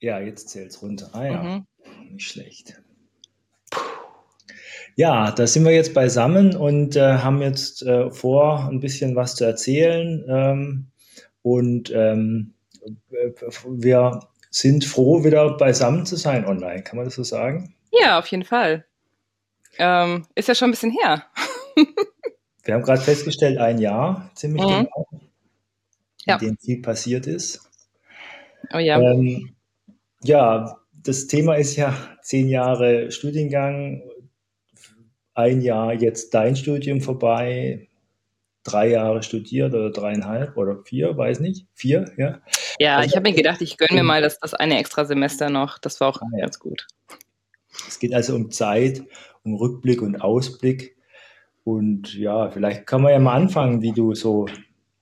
Ja, jetzt zählt es runter. Ah ja, mhm. nicht schlecht. Ja, da sind wir jetzt beisammen und äh, haben jetzt äh, vor, ein bisschen was zu erzählen. Ähm, und ähm, wir sind froh, wieder beisammen zu sein online. Kann man das so sagen? Ja, auf jeden Fall. Ähm, ist ja schon ein bisschen her. wir haben gerade festgestellt, ein Jahr, ziemlich mhm. genau, in ja. dem viel passiert ist. Oh ja. Ähm, ja, das Thema ist ja zehn Jahre Studiengang, ein Jahr jetzt dein Studium vorbei, drei Jahre studiert oder dreieinhalb oder vier, weiß nicht, vier, ja. Ja, also, ich habe mir gedacht, ich gönne mir mal das, das eine extra Semester noch. Das war auch ah, ganz gut. Es geht also um Zeit, um Rückblick und Ausblick. Und ja, vielleicht kann man ja mal anfangen, wie du so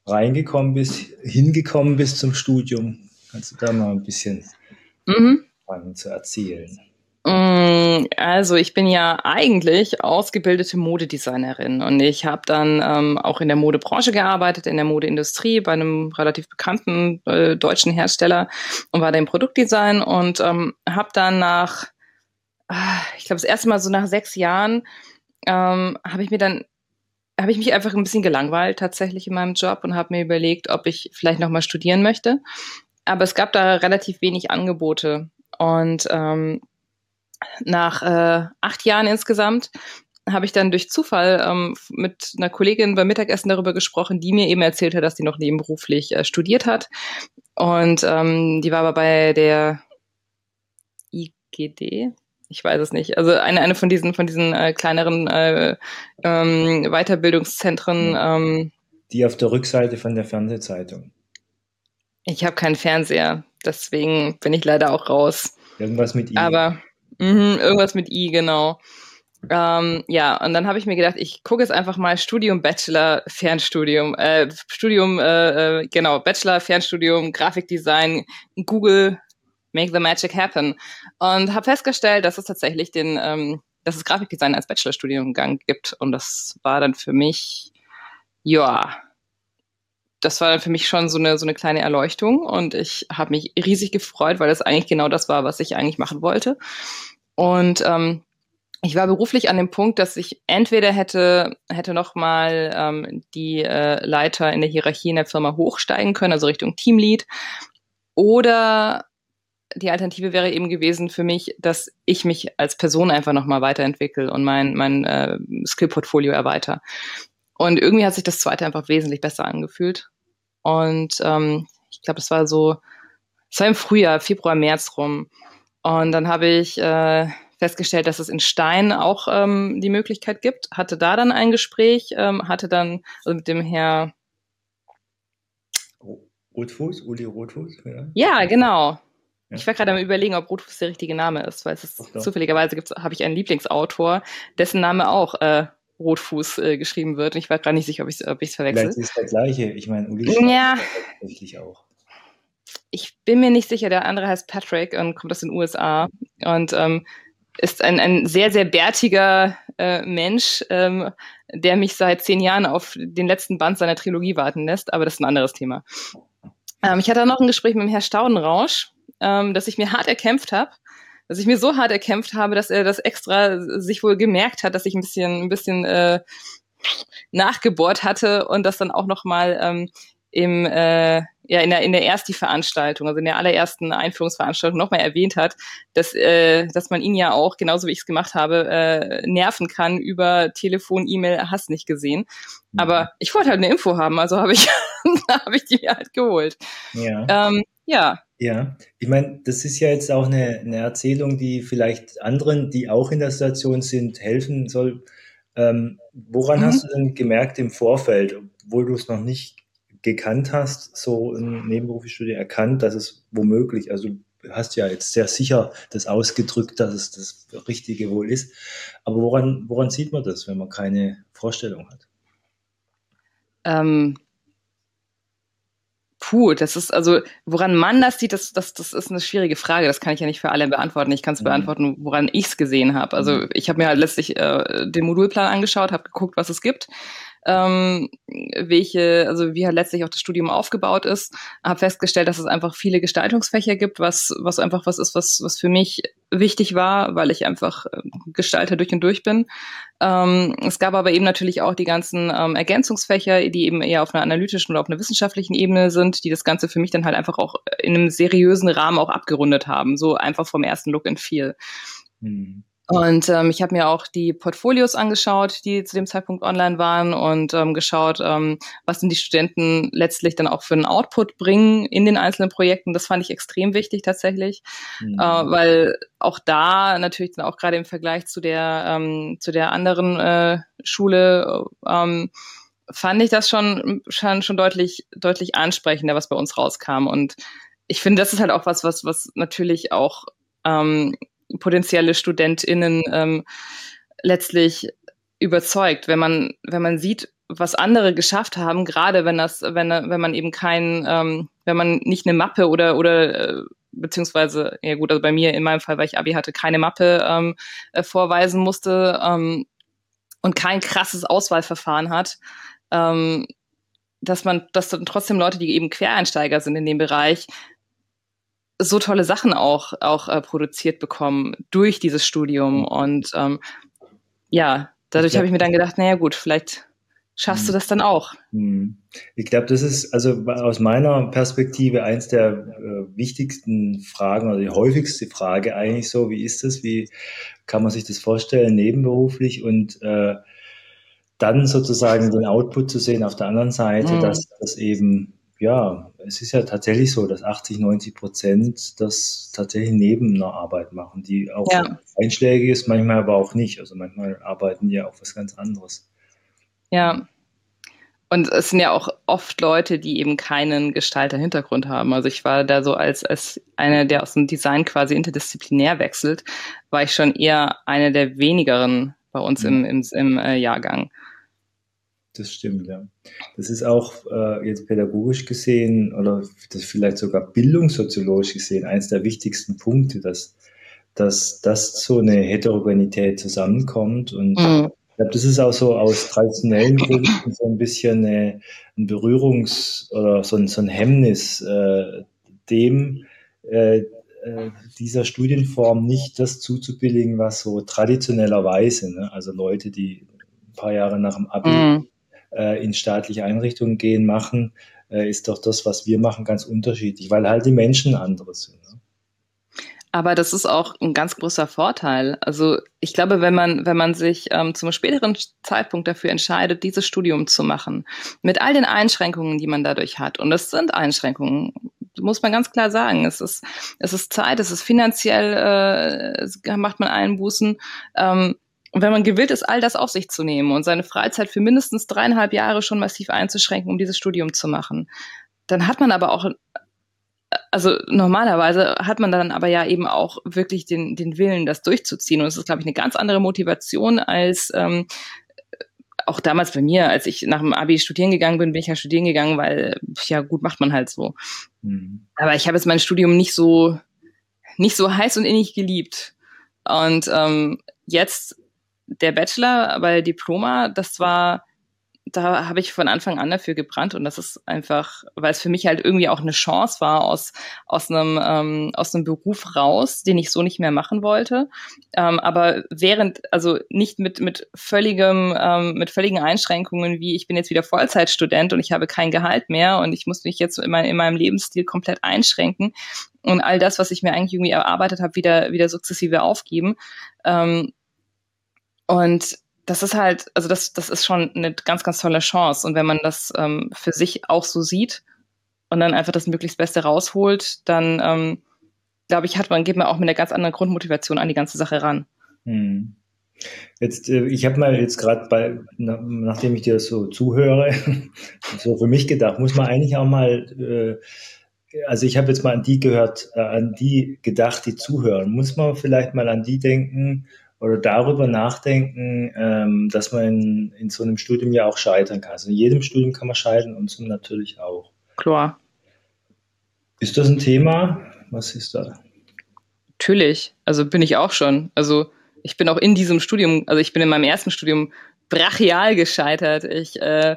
reingekommen bist, hingekommen bist zum Studium. Kannst du da mal ein bisschen mhm. zu erzählen? Mm, also ich bin ja eigentlich ausgebildete Modedesignerin und ich habe dann ähm, auch in der Modebranche gearbeitet, in der Modeindustrie bei einem relativ bekannten äh, deutschen Hersteller und war da im Produktdesign und ähm, habe dann nach, ah, ich glaube das erste Mal so nach sechs Jahren, ähm, habe ich mir dann habe ich mich einfach ein bisschen gelangweilt tatsächlich in meinem Job und habe mir überlegt, ob ich vielleicht noch mal studieren möchte. Aber es gab da relativ wenig Angebote und ähm, nach äh, acht Jahren insgesamt habe ich dann durch Zufall ähm, mit einer Kollegin beim Mittagessen darüber gesprochen, die mir eben erzählt hat, dass sie noch nebenberuflich äh, studiert hat. Und ähm, die war aber bei der IGD, ich weiß es nicht. Also eine, eine von diesen, von diesen äh, kleineren äh, ähm, Weiterbildungszentren. Ähm, die auf der Rückseite von der Fernsehzeitung. Ich habe keinen Fernseher, deswegen bin ich leider auch raus. Irgendwas mit I. Aber Mhm, irgendwas mit I, genau. Ähm, ja, und dann habe ich mir gedacht, ich gucke jetzt einfach mal Studium, Bachelor, Fernstudium, äh, Studium, äh, äh, genau, Bachelor, Fernstudium, Grafikdesign, Google, Make the Magic Happen. Und habe festgestellt, dass es tatsächlich den, ähm, dass es Grafikdesign als Bachelorstudiengang gibt. Und das war dann für mich, ja, das war für mich schon so eine, so eine kleine Erleuchtung und ich habe mich riesig gefreut, weil das eigentlich genau das war, was ich eigentlich machen wollte. Und ähm, ich war beruflich an dem Punkt, dass ich entweder hätte, hätte nochmal ähm, die äh, Leiter in der Hierarchie in der Firma hochsteigen können, also Richtung Teamlead, oder die Alternative wäre eben gewesen für mich, dass ich mich als Person einfach nochmal weiterentwickle und mein, mein äh, Skill-Portfolio erweitere. Und irgendwie hat sich das zweite einfach wesentlich besser angefühlt. Und ähm, ich glaube, es war so, es war im Frühjahr, Februar, März rum. Und dann habe ich äh, festgestellt, dass es in Stein auch ähm, die Möglichkeit gibt. Hatte da dann ein Gespräch, ähm, hatte dann also mit dem Herr Rotfuß, Uli Rotfuß, ja. Ja, genau. Ja. Ich war gerade am überlegen, ob Rotfuß der richtige Name ist, weil es ist zufälligerweise gibt's, habe ich einen Lieblingsautor, dessen Name auch äh, Rotfuß äh, geschrieben wird. Ich war gar nicht sicher, ob ich es ob verwechsel. Vielleicht ist der gleiche. Ich meine, Uli ja. tatsächlich auch. Ich bin mir nicht sicher. Der andere heißt Patrick und kommt aus den USA und ähm, ist ein, ein sehr, sehr bärtiger äh, Mensch, ähm, der mich seit zehn Jahren auf den letzten Band seiner Trilogie warten lässt. Aber das ist ein anderes Thema. Ähm, ich hatte noch ein Gespräch mit dem Herrn Staudenrausch, ähm, das ich mir hart erkämpft habe dass ich mir so hart erkämpft habe, dass er das extra sich wohl gemerkt hat, dass ich ein bisschen, ein bisschen äh, nachgebohrt hatte und das dann auch nochmal ähm, im äh, ja in der in der ersten Veranstaltung, also in der allerersten Einführungsveranstaltung nochmal erwähnt hat, dass äh, dass man ihn ja auch genauso wie ich es gemacht habe äh, nerven kann über Telefon, E-Mail, hast nicht gesehen. Mhm. Aber ich wollte halt eine Info haben, also habe ich habe ich die mir halt geholt. Ja. Ähm, ja, ja, ich meine, das ist ja jetzt auch eine, eine Erzählung, die vielleicht anderen, die auch in der Situation sind, helfen soll. Ähm, woran mhm. hast du denn gemerkt im Vorfeld, obwohl du es noch nicht gekannt hast, so ein Nebenberufsstudie erkannt, dass es womöglich, also du hast ja jetzt sehr sicher das ausgedrückt, dass es das Richtige wohl ist. Aber woran, woran sieht man das, wenn man keine Vorstellung hat? Ähm, Puh, das ist also, woran man das sieht, das, das, das ist eine schwierige Frage. Das kann ich ja nicht für alle beantworten. Ich kann es mhm. beantworten, woran ich es gesehen habe. Also mhm. ich habe mir halt letztlich äh, den Modulplan angeschaut, habe geguckt, was es gibt. Ähm, welche, also wie halt letztlich auch das Studium aufgebaut ist. Habe festgestellt, dass es einfach viele Gestaltungsfächer gibt, was, was einfach was ist, was, was für mich wichtig war, weil ich einfach äh, Gestalter durch und durch bin. Ähm, es gab aber eben natürlich auch die ganzen ähm, Ergänzungsfächer, die eben eher auf einer analytischen oder auf einer wissenschaftlichen Ebene sind, die das Ganze für mich dann halt einfach auch in einem seriösen Rahmen auch abgerundet haben, so einfach vom ersten Look and Feel. Hm. Und ähm, ich habe mir auch die Portfolios angeschaut, die zu dem Zeitpunkt online waren und ähm, geschaut, ähm, was denn die Studenten letztlich dann auch für einen Output bringen in den einzelnen Projekten. Das fand ich extrem wichtig tatsächlich, mhm. äh, weil auch da natürlich dann auch gerade im Vergleich zu der ähm, zu der anderen äh, Schule ähm, fand ich das schon schon schon deutlich deutlich ansprechender, was bei uns rauskam. Und ich finde, das ist halt auch was, was was natürlich auch ähm, potenzielle StudentInnen ähm, letztlich überzeugt, wenn man, wenn man sieht, was andere geschafft haben, gerade wenn das, wenn, wenn man eben kein, ähm, wenn man nicht eine Mappe oder oder äh, beziehungsweise, ja gut, also bei mir in meinem Fall, weil ich Abi hatte, keine Mappe ähm, äh, vorweisen musste ähm, und kein krasses Auswahlverfahren hat, ähm, dass man, dass dann trotzdem Leute, die eben Quereinsteiger sind in dem Bereich, so tolle Sachen auch, auch äh, produziert bekommen durch dieses Studium. Mhm. Und ähm, ja, dadurch habe ich mir dann gedacht, naja gut, vielleicht schaffst mhm. du das dann auch. Mhm. Ich glaube, das ist also aus meiner Perspektive eins der äh, wichtigsten Fragen oder die häufigste Frage eigentlich so, wie ist das, wie kann man sich das vorstellen, nebenberuflich und äh, dann sozusagen den Output zu sehen auf der anderen Seite, mhm. dass das eben ja, es ist ja tatsächlich so, dass 80, 90 Prozent das tatsächlich neben einer Arbeit machen, die auch ja. einschlägig ist, manchmal aber auch nicht. Also manchmal arbeiten die ja auch was ganz anderes. Ja. Und es sind ja auch oft Leute, die eben keinen Gestalter-Hintergrund haben. Also ich war da so als, als einer, der aus dem Design quasi interdisziplinär wechselt, war ich schon eher eine der wenigeren bei uns mhm. im, im, im äh, Jahrgang das stimmt, ja. Das ist auch äh, jetzt pädagogisch gesehen oder das vielleicht sogar bildungssoziologisch gesehen eines der wichtigsten Punkte, dass, dass, dass so eine Heterogenität zusammenkommt. Und mhm. ich glaube, das ist auch so aus traditionellen Gründen so ein bisschen eine, ein Berührungs- oder so ein, so ein Hemmnis, äh, dem äh, äh dieser Studienform nicht das zuzubilligen, was so traditionellerweise, ne? also Leute, die ein paar Jahre nach dem Abi mm äh, in staatliche Einrichtungen gehen, machen, äh, ist doch das, was wir machen, ganz unterschiedlich, weil halt die Menschen andere sind. Ne? Aber das ist auch ein ganz großer Vorteil. Also ich glaube, wenn man, wenn man sich ähm, zum späteren Zeitpunkt dafür entscheidet, dieses Studium zu machen, mit all den Einschränkungen, die man dadurch hat, und das sind Einschränkungen, muss man ganz klar sagen. Es ist, es ist Zeit, es ist finanziell, äh, macht man Einbußen. Ähm, und wenn man gewillt ist, all das auf sich zu nehmen und seine Freizeit für mindestens dreieinhalb Jahre schon massiv einzuschränken, um dieses Studium zu machen, dann hat man aber auch, also normalerweise hat man dann aber ja eben auch wirklich den, den Willen, das durchzuziehen. Und es ist, glaube ich, eine ganz andere Motivation als ähm, auch damals bei mir, als ich nach dem Abi studieren gegangen bin, bin ich ja studieren gegangen, weil ja gut macht man halt so. Mhm. Aber ich habe jetzt mein Studium nicht so nicht so heiß und innig geliebt. Und ähm, jetzt der Bachelor bei Diploma, das war, da habe ich von Anfang an dafür gebrannt und das ist einfach, weil es für mich halt irgendwie auch eine Chance war aus aus einem ähm, aus einem Beruf raus, den ich so nicht mehr machen wollte, ähm, aber während also nicht mit mit völligem ähm, mit völligen Einschränkungen wie ich bin jetzt wieder Vollzeitstudent und ich habe kein Gehalt mehr und ich muss mich jetzt in, mein, in meinem Lebensstil komplett einschränken und all das, was ich mir eigentlich irgendwie erarbeitet habe, wieder wieder sukzessive aufgeben. Ähm, und das ist halt, also das, das ist schon eine ganz, ganz tolle Chance. Und wenn man das ähm, für sich auch so sieht und dann einfach das möglichst Beste rausholt, dann ähm, glaube ich, hat man, geht man auch mit einer ganz anderen Grundmotivation an die ganze Sache ran. Hm. Jetzt, äh, ich habe mal jetzt gerade bei, nachdem ich dir so zuhöre, so für mich gedacht, muss man eigentlich auch mal, äh, also ich habe jetzt mal an die gehört, äh, an die gedacht, die zuhören. Muss man vielleicht mal an die denken, oder darüber nachdenken, ähm, dass man in, in so einem Studium ja auch scheitern kann. Also in jedem Studium kann man scheitern und so natürlich auch. Klar. Ist das ein Thema? Was ist da? Natürlich. Also bin ich auch schon. Also ich bin auch in diesem Studium, also ich bin in meinem ersten Studium brachial gescheitert. Ich, äh,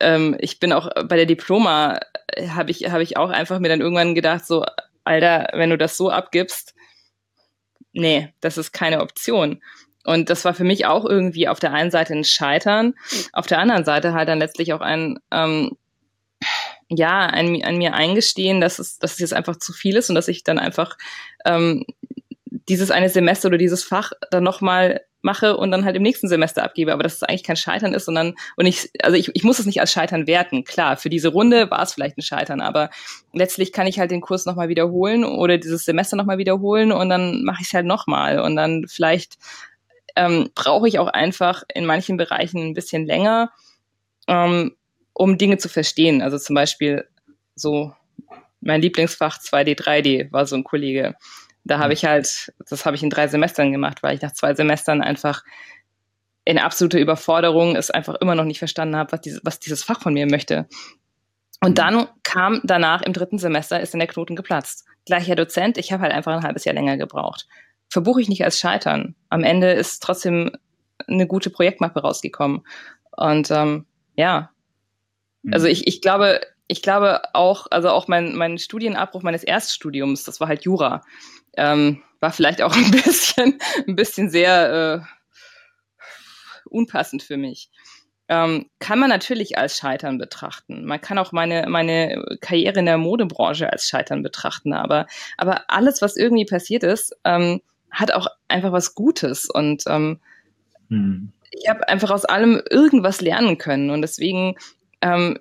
ähm, ich bin auch bei der Diploma, äh, habe ich, hab ich auch einfach mir dann irgendwann gedacht, so, Alter, wenn du das so abgibst, nee, das ist keine Option. Und das war für mich auch irgendwie auf der einen Seite ein Scheitern, auf der anderen Seite halt dann letztlich auch ein, ähm, ja, an, an mir eingestehen, dass es, dass es jetzt einfach zu viel ist und dass ich dann einfach ähm, dieses eine Semester oder dieses Fach dann nochmal mache und dann halt im nächsten Semester abgebe, aber dass es eigentlich kein Scheitern ist, sondern und ich, also ich, ich muss es nicht als Scheitern werten. Klar, für diese Runde war es vielleicht ein Scheitern, aber letztlich kann ich halt den Kurs nochmal wiederholen oder dieses Semester nochmal wiederholen und dann mache ich es halt nochmal und dann vielleicht ähm, brauche ich auch einfach in manchen Bereichen ein bisschen länger, ähm, um Dinge zu verstehen. Also zum Beispiel so mein Lieblingsfach 2D, 3D war so ein Kollege. Da habe ich halt, das habe ich in drei Semestern gemacht, weil ich nach zwei Semestern einfach in absoluter Überforderung es einfach immer noch nicht verstanden habe, was, diese, was dieses Fach von mir möchte. Und dann kam danach im dritten Semester ist in der Knoten geplatzt. Gleicher Dozent, ich habe halt einfach ein halbes Jahr länger gebraucht. Verbuche ich nicht als Scheitern. Am Ende ist trotzdem eine gute Projektmappe rausgekommen. Und ähm, ja, Mhm. Also ich, ich glaube, ich glaube auch, also auch mein, mein Studienabbruch meines Erststudiums, das war halt Jura, ähm, war vielleicht auch ein bisschen, ein bisschen sehr äh, unpassend für mich. Ähm, kann man natürlich als Scheitern betrachten. Man kann auch meine, meine Karriere in der Modebranche als Scheitern betrachten. Aber, aber alles, was irgendwie passiert ist, ähm, hat auch einfach was Gutes. Und ähm, hm. ich habe einfach aus allem irgendwas lernen können. Und deswegen ähm,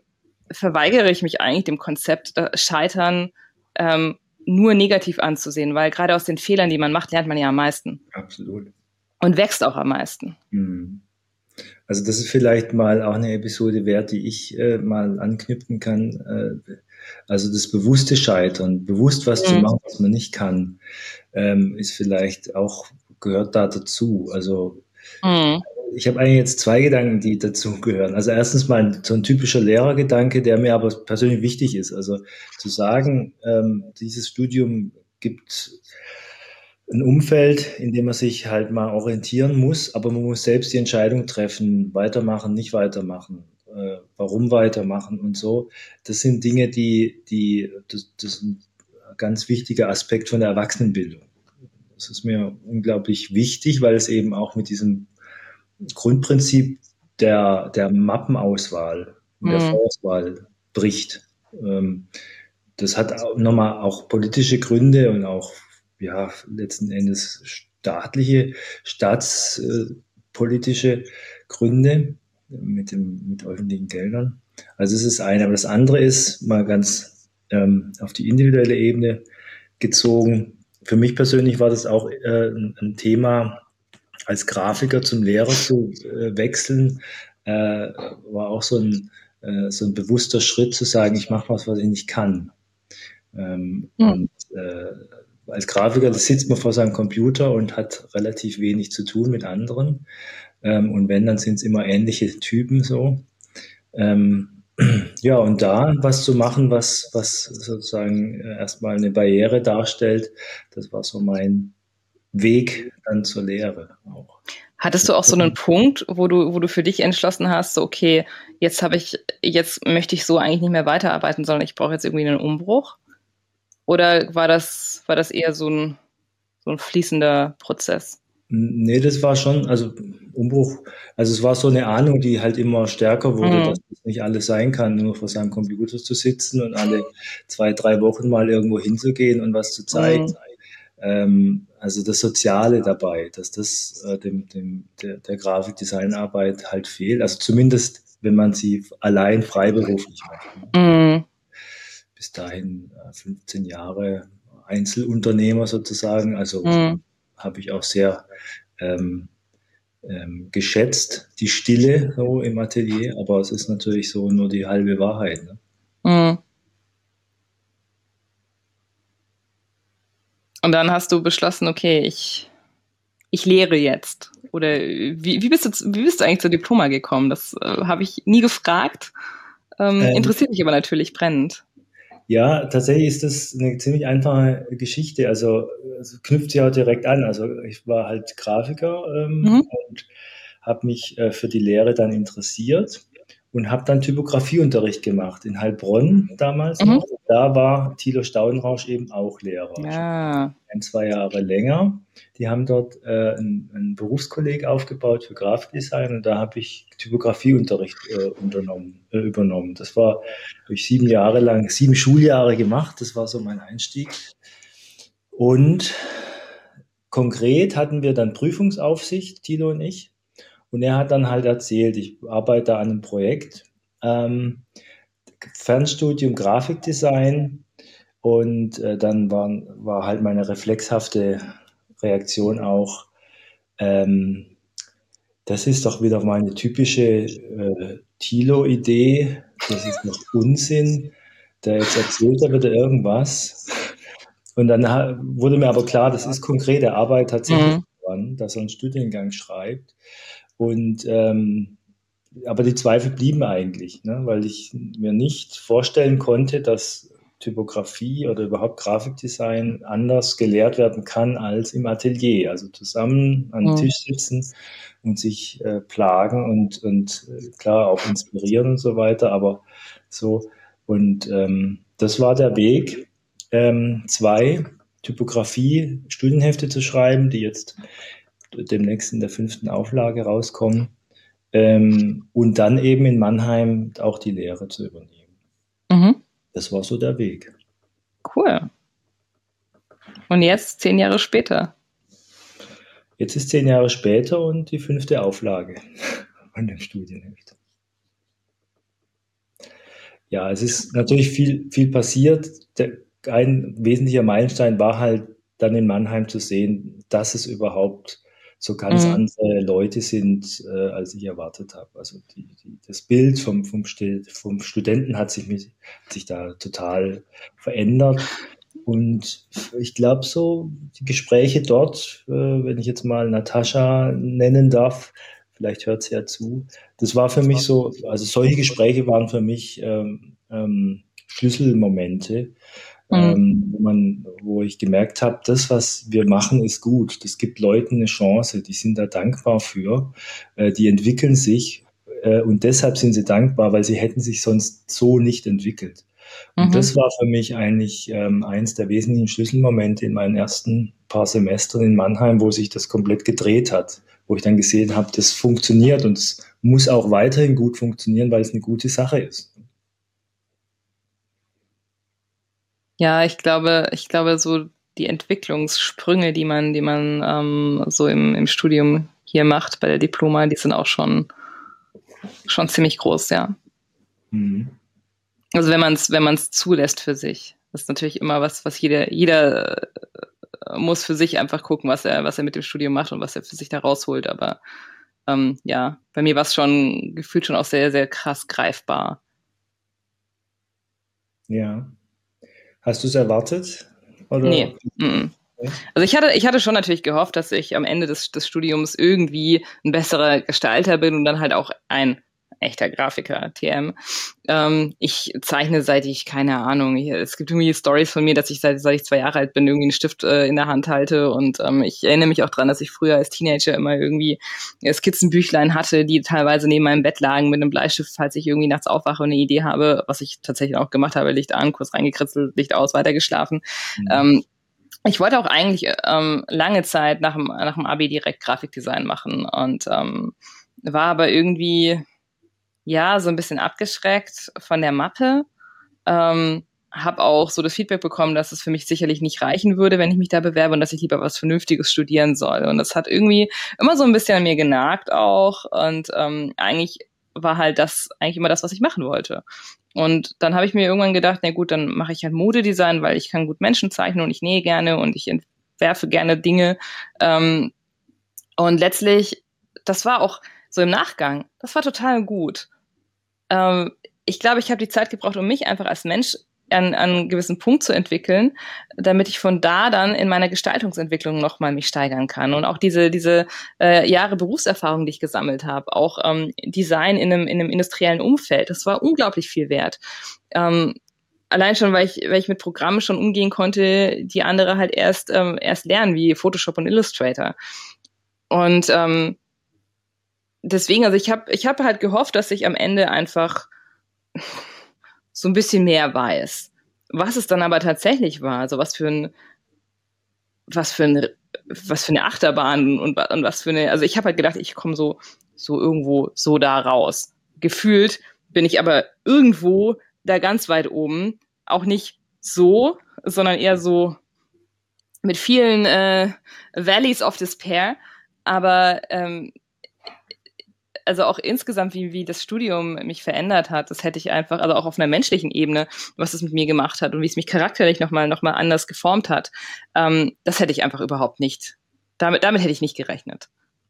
verweigere ich mich eigentlich dem Konzept äh, Scheitern ähm, nur negativ anzusehen, weil gerade aus den Fehlern, die man macht, lernt man ja am meisten. Absolut. Und wächst auch am meisten. Mhm. Also das ist vielleicht mal auch eine Episode wert, die ich äh, mal anknüpfen kann. Äh, also das bewusste Scheitern, bewusst was mhm. zu machen, was man nicht kann, ähm, ist vielleicht auch, gehört da dazu. Also mhm ich habe eigentlich jetzt zwei Gedanken, die dazu gehören. Also erstens mal so ein typischer Lehrergedanke, der mir aber persönlich wichtig ist. Also zu sagen, ähm, dieses Studium gibt ein Umfeld, in dem man sich halt mal orientieren muss, aber man muss selbst die Entscheidung treffen, weitermachen, nicht weitermachen, äh, warum weitermachen und so. Das sind Dinge, die, die, das, das ist ein ganz wichtiger Aspekt von der Erwachsenenbildung. Das ist mir unglaublich wichtig, weil es eben auch mit diesem Grundprinzip der, der Mappenauswahl, mhm. der Vorauswahl bricht. Ähm, das hat nochmal auch politische Gründe und auch, ja, letzten Endes staatliche, staatspolitische Gründe mit dem, mit öffentlichen Geldern. Also es ist eine, aber das andere ist mal ganz ähm, auf die individuelle Ebene gezogen. Für mich persönlich war das auch äh, ein Thema, als Grafiker zum Lehrer zu äh, wechseln, äh, war auch so ein, äh, so ein bewusster Schritt zu sagen, ich mache was, was ich nicht kann. Ähm, mhm. Und äh, als Grafiker sitzt man vor seinem Computer und hat relativ wenig zu tun mit anderen. Ähm, und wenn, dann sind es immer ähnliche Typen so. Ähm, ja, und da was zu machen, was, was sozusagen erstmal eine Barriere darstellt, das war so mein, Weg dann zur Lehre auch. Hattest du auch so einen Punkt, wo du, wo du für dich entschlossen hast, so, okay, jetzt habe ich, jetzt möchte ich so eigentlich nicht mehr weiterarbeiten, sondern ich brauche jetzt irgendwie einen Umbruch? Oder war das, war das eher so ein, so ein fließender Prozess? Nee, das war schon, also Umbruch, also es war so eine Ahnung, die halt immer stärker wurde, mhm. dass das nicht alles sein kann, nur vor seinem Computer zu sitzen und alle zwei, drei Wochen mal irgendwo hinzugehen und was zu zeigen. Mhm ähm, also das Soziale dabei, dass das äh, dem, dem, der, der Grafikdesignarbeit halt fehlt. Also zumindest, wenn man sie allein freiberuflich macht. Mm. Bis dahin äh, 15 Jahre Einzelunternehmer sozusagen. Also mm. habe ich auch sehr ähm, ähm, geschätzt, die Stille so im Atelier, aber es ist natürlich so nur die halbe Wahrheit. Ne? Mm. Und dann hast du beschlossen, okay, ich, ich lehre jetzt. Oder wie, wie, bist du, wie bist du eigentlich zur Diploma gekommen? Das äh, habe ich nie gefragt. Ähm, ähm, interessiert mich aber natürlich brennend. Ja, tatsächlich ist das eine ziemlich einfache Geschichte. Also, knüpft sie auch direkt an. Also ich war halt Grafiker ähm, mhm. und habe mich äh, für die Lehre dann interessiert und habe dann Typografieunterricht gemacht in Heilbronn damals. Mhm. Da war Thilo Staudenrausch eben auch Lehrer. Ja. Ein, zwei Jahre länger. Die haben dort äh, einen, einen Berufskolleg aufgebaut für Grafikdesign und da habe ich Typografieunterricht äh, unternommen, äh, übernommen. Das war habe ich sieben Jahre lang, sieben Schuljahre gemacht. Das war so mein Einstieg. Und konkret hatten wir dann Prüfungsaufsicht, Tilo und ich. Und er hat dann halt erzählt, ich arbeite an einem Projekt, ähm, Fernstudium Grafikdesign. Und äh, dann war, war halt meine reflexhafte Reaktion auch, ähm, das ist doch wieder meine typische äh, Tilo-Idee, das ist noch Unsinn. Der jetzt erzählt er wieder irgendwas. Und dann wurde mir aber klar, das ist konkrete Arbeit tatsächlich mhm. daran, dass er einen Studiengang schreibt. Und ähm, aber die Zweifel blieben eigentlich, ne? weil ich mir nicht vorstellen konnte, dass Typografie oder überhaupt Grafikdesign anders gelehrt werden kann als im Atelier. Also zusammen an den mhm. Tisch sitzen und sich äh, plagen und, und äh, klar auch inspirieren und so weiter. Aber so, und ähm, das war der Weg, ähm, zwei Typografie-Studienhefte zu schreiben, die jetzt demnächst in der fünften Auflage rauskommen. Ähm, und dann eben in Mannheim auch die Lehre zu übernehmen. Mhm. Das war so der Weg. Cool. Und jetzt, zehn Jahre später? Jetzt ist zehn Jahre später und die fünfte Auflage von dem Studienheft. Ja, es ist natürlich viel, viel passiert. Der, ein wesentlicher Meilenstein war halt dann in Mannheim zu sehen, dass es überhaupt so ganz mhm. andere Leute sind, äh, als ich erwartet habe. Also die, die, das Bild vom, vom, vom Studenten hat sich, mit, hat sich da total verändert. Und ich glaube so, die Gespräche dort, äh, wenn ich jetzt mal Natascha nennen darf, vielleicht hört sie ja zu, das war für mich so, also solche Gespräche waren für mich ähm, ähm, Schlüsselmomente, mhm. ähm, wo, man, wo ich gemerkt habe, das, was wir machen, ist gut. Das gibt Leuten eine Chance, die sind da dankbar für, äh, die entwickeln sich äh, und deshalb sind sie dankbar, weil sie hätten sich sonst so nicht entwickelt. Und mhm. das war für mich eigentlich ähm, eins der wesentlichen Schlüsselmomente in meinen ersten paar Semestern in Mannheim, wo sich das komplett gedreht hat, wo ich dann gesehen habe, das funktioniert und es muss auch weiterhin gut funktionieren, weil es eine gute Sache ist. Ja, ich glaube, ich glaube, so die Entwicklungssprünge, die man, die man ähm, so im, im Studium hier macht bei der Diploma, die sind auch schon, schon ziemlich groß, ja. Mhm. Also wenn man es wenn man's zulässt für sich. Das ist natürlich immer was, was jeder, jeder äh, muss für sich einfach gucken, was er, was er mit dem Studium macht und was er für sich da rausholt. Aber ähm, ja, bei mir war es schon gefühlt schon auch sehr, sehr krass greifbar. Ja. Hast du es erwartet? Oder? Nee. Also ich hatte, ich hatte schon natürlich gehofft, dass ich am Ende des, des Studiums irgendwie ein besserer Gestalter bin und dann halt auch ein echter Grafiker, TM. Ähm, ich zeichne seit ich, keine Ahnung, ich, es gibt irgendwie Stories von mir, dass ich seit, seit ich zwei Jahre alt bin, irgendwie einen Stift äh, in der Hand halte und ähm, ich erinnere mich auch dran, dass ich früher als Teenager immer irgendwie Skizzenbüchlein hatte, die teilweise neben meinem Bett lagen mit einem Bleistift, falls ich irgendwie nachts aufwache und eine Idee habe, was ich tatsächlich auch gemacht habe, Licht an, kurz reingekritzelt, Licht aus, weitergeschlafen. Mhm. Ähm, ich wollte auch eigentlich ähm, lange Zeit nach dem, nach dem Abi direkt Grafikdesign machen und ähm, war aber irgendwie ja, so ein bisschen abgeschreckt von der Mappe. Ähm, habe auch so das Feedback bekommen, dass es für mich sicherlich nicht reichen würde, wenn ich mich da bewerbe und dass ich lieber was Vernünftiges studieren soll. Und das hat irgendwie immer so ein bisschen an mir genagt auch. Und ähm, eigentlich war halt das eigentlich immer das, was ich machen wollte. Und dann habe ich mir irgendwann gedacht, na gut, dann mache ich halt Modedesign, weil ich kann gut Menschen zeichnen und ich nähe gerne und ich entwerfe gerne Dinge. Ähm, und letztlich, das war auch so im Nachgang, das war total gut ähm, ich glaube, ich habe die Zeit gebraucht, um mich einfach als Mensch an, an einen gewissen Punkt zu entwickeln, damit ich von da dann in meiner Gestaltungsentwicklung nochmal mich steigern kann. Und auch diese, diese äh, Jahre Berufserfahrung, die ich gesammelt habe, auch ähm, Design in einem, in einem industriellen Umfeld, das war unglaublich viel wert. Ähm, allein schon, weil ich, weil ich mit Programmen schon umgehen konnte, die andere halt erst, ähm, erst lernen, wie Photoshop und Illustrator. Und ähm, deswegen, also ich habe ich hab halt gehofft, dass ich am Ende einfach so ein bisschen mehr weiß. Was es dann aber tatsächlich war, also was für ein, was für ein, was für eine Achterbahn und, und was für eine, also ich habe halt gedacht, ich komme so, so irgendwo so da raus. Gefühlt bin ich aber irgendwo da ganz weit oben, auch nicht so, sondern eher so mit vielen äh, Valleys of Despair. Aber ähm, also auch insgesamt, wie, wie das Studium mich verändert hat, das hätte ich einfach, also auch auf einer menschlichen Ebene, was es mit mir gemacht hat und wie es mich charakterlich nochmal noch mal anders geformt hat, ähm, das hätte ich einfach überhaupt nicht, damit, damit hätte ich nicht gerechnet.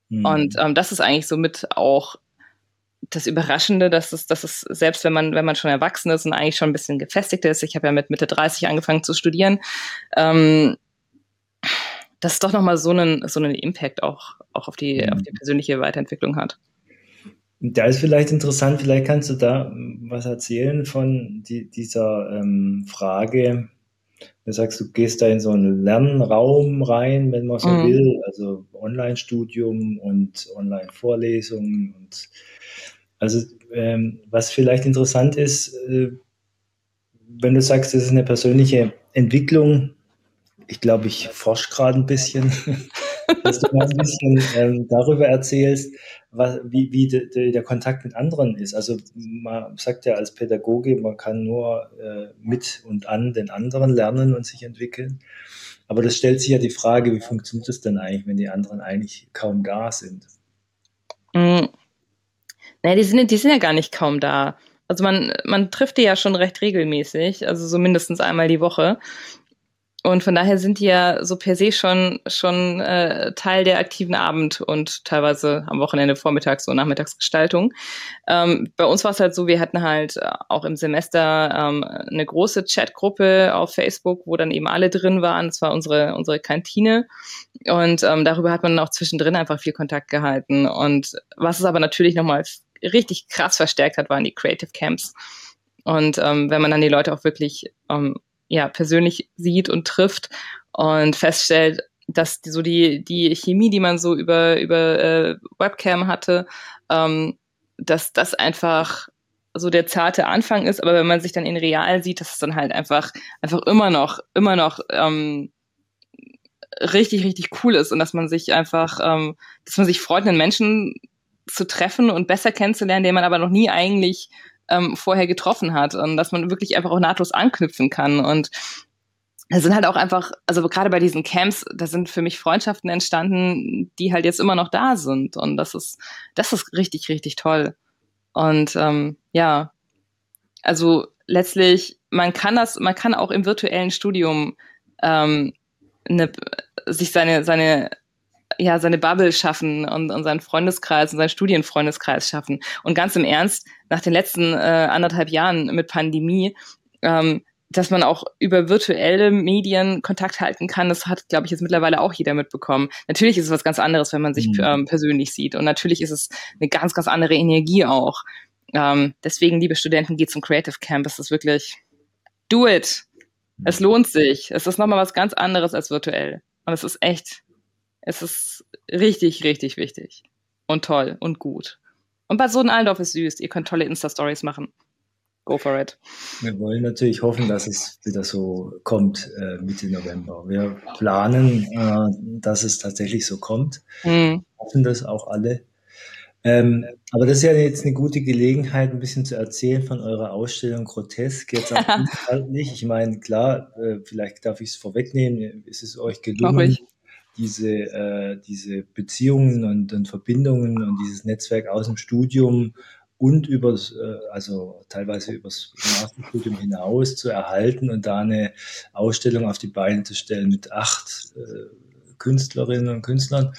Mhm. Und ähm, das ist eigentlich somit auch das Überraschende, dass es, dass es selbst wenn man, wenn man schon erwachsen ist und eigentlich schon ein bisschen gefestigt ist, ich habe ja mit Mitte 30 angefangen zu studieren, ähm, dass es doch nochmal so einen, so einen Impact auch, auch auf, die, mhm. auf die persönliche Weiterentwicklung hat. Da ist vielleicht interessant, vielleicht kannst du da was erzählen von die, dieser ähm, Frage. Du sagst, du gehst da in so einen Lernraum rein, wenn man so mhm. will, also Online-Studium und Online-Vorlesungen und also ähm, was vielleicht interessant ist, äh, wenn du sagst, das ist eine persönliche Entwicklung, ich glaube, ich forsche gerade ein bisschen, dass du mal ein bisschen ähm, darüber erzählst, was, wie, wie de, de, der Kontakt mit anderen ist. Also man sagt ja als Pädagoge, man kann nur äh, mit und an den anderen lernen und sich entwickeln. Aber das stellt sich ja die Frage, wie funktioniert das denn eigentlich, wenn die anderen eigentlich kaum da sind? Mhm. Naja, die sind, die sind ja gar nicht kaum da. Also man, man trifft die ja schon recht regelmäßig, also so mindestens einmal die Woche. Und von daher sind die ja so per se schon, schon äh, Teil der aktiven Abend- und teilweise am Wochenende Vormittags- und Nachmittagsgestaltung. Ähm, bei uns war es halt so, wir hatten halt äh, auch im Semester ähm, eine große Chatgruppe auf Facebook, wo dann eben alle drin waren. Das war unsere, unsere Kantine. Und ähm, darüber hat man auch zwischendrin einfach viel Kontakt gehalten. Und was es aber natürlich nochmal richtig krass verstärkt hat, waren die Creative Camps. Und ähm, wenn man dann die Leute auch wirklich ähm, ja, persönlich sieht und trifft und feststellt, dass die, so die, die Chemie, die man so über, über äh, Webcam hatte, ähm, dass das einfach so der zarte Anfang ist, aber wenn man sich dann in real sieht, dass es dann halt einfach, einfach immer noch, immer noch ähm, richtig, richtig cool ist und dass man sich einfach, ähm, dass man sich freut, einen Menschen zu treffen und besser kennenzulernen, den man aber noch nie eigentlich ähm, vorher getroffen hat und dass man wirklich einfach auch nahtlos anknüpfen kann und es sind halt auch einfach, also gerade bei diesen Camps, da sind für mich Freundschaften entstanden, die halt jetzt immer noch da sind. Und das ist, das ist richtig, richtig toll. Und ähm, ja, also letztlich, man kann das, man kann auch im virtuellen Studium ähm, ne, sich seine, seine ja, seine Bubble schaffen und, und seinen Freundeskreis und seinen Studienfreundeskreis schaffen. Und ganz im Ernst, nach den letzten äh, anderthalb Jahren mit Pandemie, ähm, dass man auch über virtuelle Medien Kontakt halten kann, das hat, glaube ich, jetzt mittlerweile auch jeder mitbekommen. Natürlich ist es was ganz anderes, wenn man sich mhm. ähm, persönlich sieht. Und natürlich ist es eine ganz, ganz andere Energie auch. Ähm, deswegen, liebe Studenten, geht zum Creative Camp. Es ist wirklich, do it. Es lohnt sich. Es ist nochmal was ganz anderes als virtuell. Und es ist echt es ist richtig, richtig wichtig. Und toll und gut. Und Bad Soden-Allendorf ist süß. Ihr könnt tolle Insta-Stories machen. Go for it. Wir wollen natürlich hoffen, dass es wieder so kommt äh, Mitte November. Wir planen, äh, dass es tatsächlich so kommt. Mhm. Hoffen das auch alle. Ähm, aber das ist ja jetzt eine gute Gelegenheit, ein bisschen zu erzählen von eurer Ausstellung Grotesk. Jetzt auch inhaltlich. Ich meine, klar, äh, vielleicht darf ich es vorwegnehmen. Ist es euch gelungen, diese, äh, diese Beziehungen und, und Verbindungen und dieses Netzwerk aus dem Studium und übers, äh, also teilweise übers Masterstudium hinaus zu erhalten und da eine Ausstellung auf die Beine zu stellen mit acht äh, Künstlerinnen und Künstlern.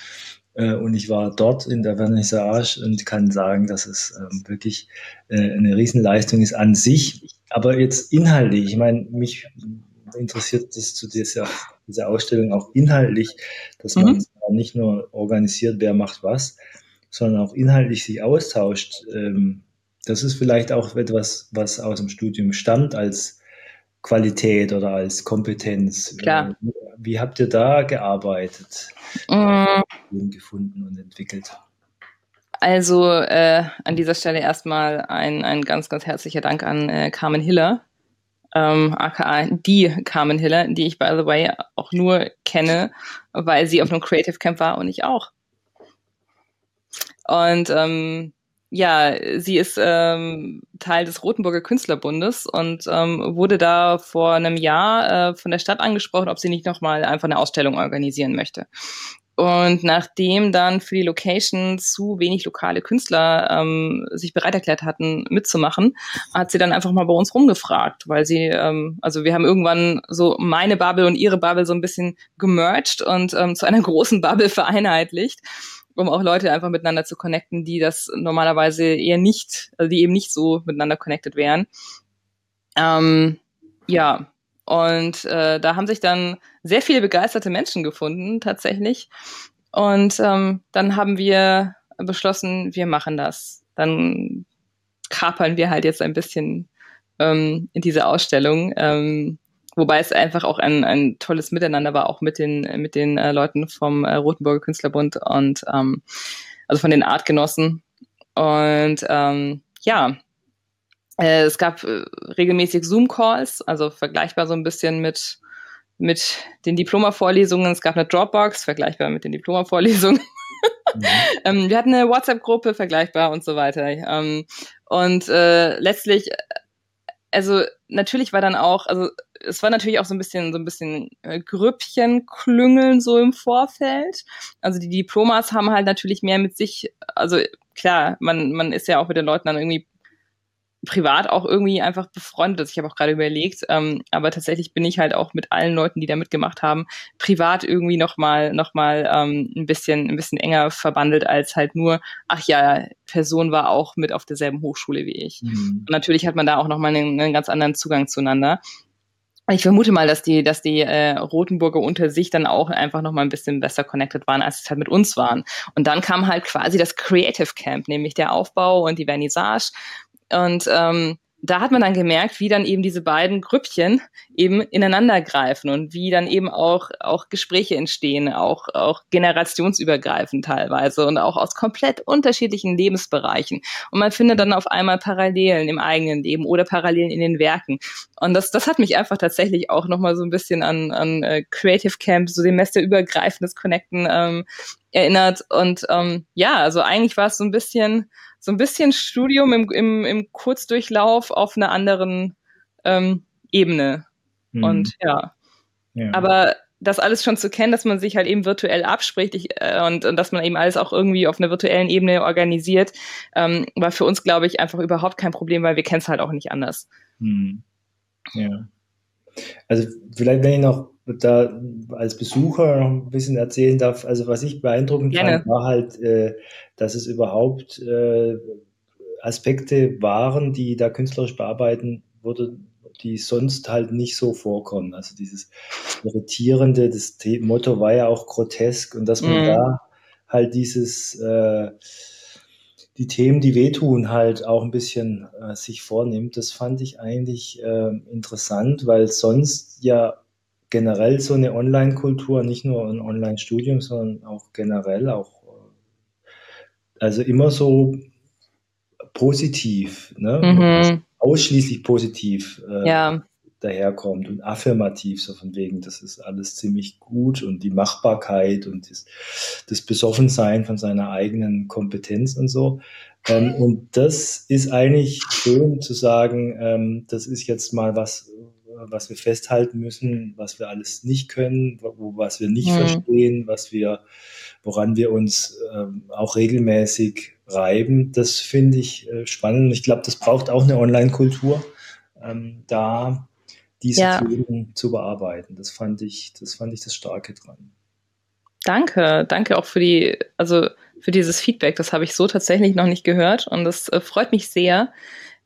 Äh, und ich war dort in der Vernissage und kann sagen, dass es ähm, wirklich äh, eine Riesenleistung ist an sich. Aber jetzt inhaltlich, ich meine, mich interessiert das zu dieser diese Ausstellung auch inhaltlich, dass man mhm. nicht nur organisiert, wer macht was, sondern auch inhaltlich sich austauscht. Ähm, das ist vielleicht auch etwas, was aus dem Studium stammt als Qualität oder als Kompetenz. Klar. Wie habt ihr da gearbeitet, mhm. gefunden und entwickelt? Also äh, an dieser Stelle erstmal ein, ein ganz, ganz herzlicher Dank an äh, Carmen Hiller, ähm, aka die Carmen Hiller, die ich, by the way, auch nur kenne, weil sie auf einem Creative Camp war und ich auch. Und ähm, ja, sie ist ähm, Teil des Rotenburger Künstlerbundes und ähm, wurde da vor einem Jahr äh, von der Stadt angesprochen, ob sie nicht nochmal einfach eine Ausstellung organisieren möchte. Und nachdem dann für die Location zu wenig lokale Künstler ähm, sich bereit erklärt hatten, mitzumachen, hat sie dann einfach mal bei uns rumgefragt, weil sie, ähm, also wir haben irgendwann so meine Bubble und ihre Bubble so ein bisschen gemerged und ähm, zu einer großen Bubble vereinheitlicht um auch Leute einfach miteinander zu connecten, die das normalerweise eher nicht, also die eben nicht so miteinander connected wären. Ähm, ja, und äh, da haben sich dann sehr viele begeisterte Menschen gefunden, tatsächlich. Und ähm, dann haben wir beschlossen, wir machen das. Dann kapern wir halt jetzt ein bisschen ähm, in diese Ausstellung. Ähm, Wobei es einfach auch ein, ein tolles Miteinander war, auch mit den, mit den äh, Leuten vom äh, Rotenburger Künstlerbund und ähm, also von den Artgenossen. Und ähm, ja, äh, es gab äh, regelmäßig Zoom-Calls, also vergleichbar so ein bisschen mit, mit den Diploma-Vorlesungen. Es gab eine Dropbox, vergleichbar mit den Diploma-Vorlesungen. Mhm. ähm, wir hatten eine WhatsApp-Gruppe, vergleichbar und so weiter. Ähm, und äh, letztlich, also natürlich war dann auch, also es war natürlich auch so ein bisschen, so ein bisschen äh, Grüppchenklüngeln so im Vorfeld. Also die Diplomas haben halt natürlich mehr mit sich, also klar, man, man ist ja auch mit den Leuten dann irgendwie privat auch irgendwie einfach befreundet. Ich habe auch gerade überlegt, ähm, aber tatsächlich bin ich halt auch mit allen Leuten, die da mitgemacht haben, privat irgendwie nochmal noch mal, ähm, ein bisschen ein bisschen enger verbandelt als halt nur, ach ja, Person war auch mit auf derselben Hochschule wie ich. Mhm. Und natürlich hat man da auch nochmal einen, einen ganz anderen Zugang zueinander. Ich vermute mal, dass die, dass die äh, Rotenburger unter sich dann auch einfach noch mal ein bisschen besser connected waren, als es halt mit uns waren. Und dann kam halt quasi das Creative Camp, nämlich der Aufbau und die Vernissage. Und ähm, da hat man dann gemerkt, wie dann eben diese beiden Grüppchen eben ineinander greifen und wie dann eben auch, auch Gespräche entstehen, auch, auch generationsübergreifend teilweise und auch aus komplett unterschiedlichen Lebensbereichen. Und man findet dann auf einmal Parallelen im eigenen Leben oder Parallelen in den Werken. Und das, das hat mich einfach tatsächlich auch nochmal so ein bisschen an, an äh, Creative Camp, so semesterübergreifendes Connecten ähm, erinnert. Und ähm, ja, also eigentlich war es so ein bisschen so ein bisschen Studium im, im, im Kurzdurchlauf auf einer anderen ähm, Ebene. Mhm. Und ja. ja. Aber das alles schon zu kennen, dass man sich halt eben virtuell abspricht ich, äh, und, und dass man eben alles auch irgendwie auf einer virtuellen Ebene organisiert, ähm, war für uns, glaube ich, einfach überhaupt kein Problem, weil wir kennen es halt auch nicht anders. Hm. Ja. Also vielleicht, wenn ich noch da als Besucher noch ein bisschen erzählen darf, also was ich beeindruckend Gerne. fand, war halt, äh, dass es überhaupt äh, Aspekte waren, die da künstlerisch bearbeiten wurde, die sonst halt nicht so vorkommen. Also dieses Irritierende, das Motto war ja auch grotesk und dass man mhm. da halt dieses äh, die Themen, die wehtun, halt auch ein bisschen äh, sich vornimmt. Das fand ich eigentlich äh, interessant, weil sonst ja generell so eine Online-Kultur, nicht nur ein Online-Studium, sondern auch generell auch, also immer so positiv, ne? Mhm. ausschließlich positiv äh, ja. daherkommt und affirmativ, so von wegen, das ist alles ziemlich gut und die Machbarkeit und das, das Besoffensein von seiner eigenen Kompetenz und so. Ähm, und das ist eigentlich schön zu sagen, ähm, das ist jetzt mal was, was wir festhalten müssen, was wir alles nicht können, wo, was wir nicht mhm. verstehen, was wir, woran wir uns ähm, auch regelmäßig reiben. Das finde ich äh, spannend. Ich glaube, das braucht auch eine Online-Kultur, ähm, da diese ja. Themen zu bearbeiten. Das fand ich, das fand ich das Starke dran. Danke, danke auch für die, also für dieses Feedback. Das habe ich so tatsächlich noch nicht gehört und das äh, freut mich sehr.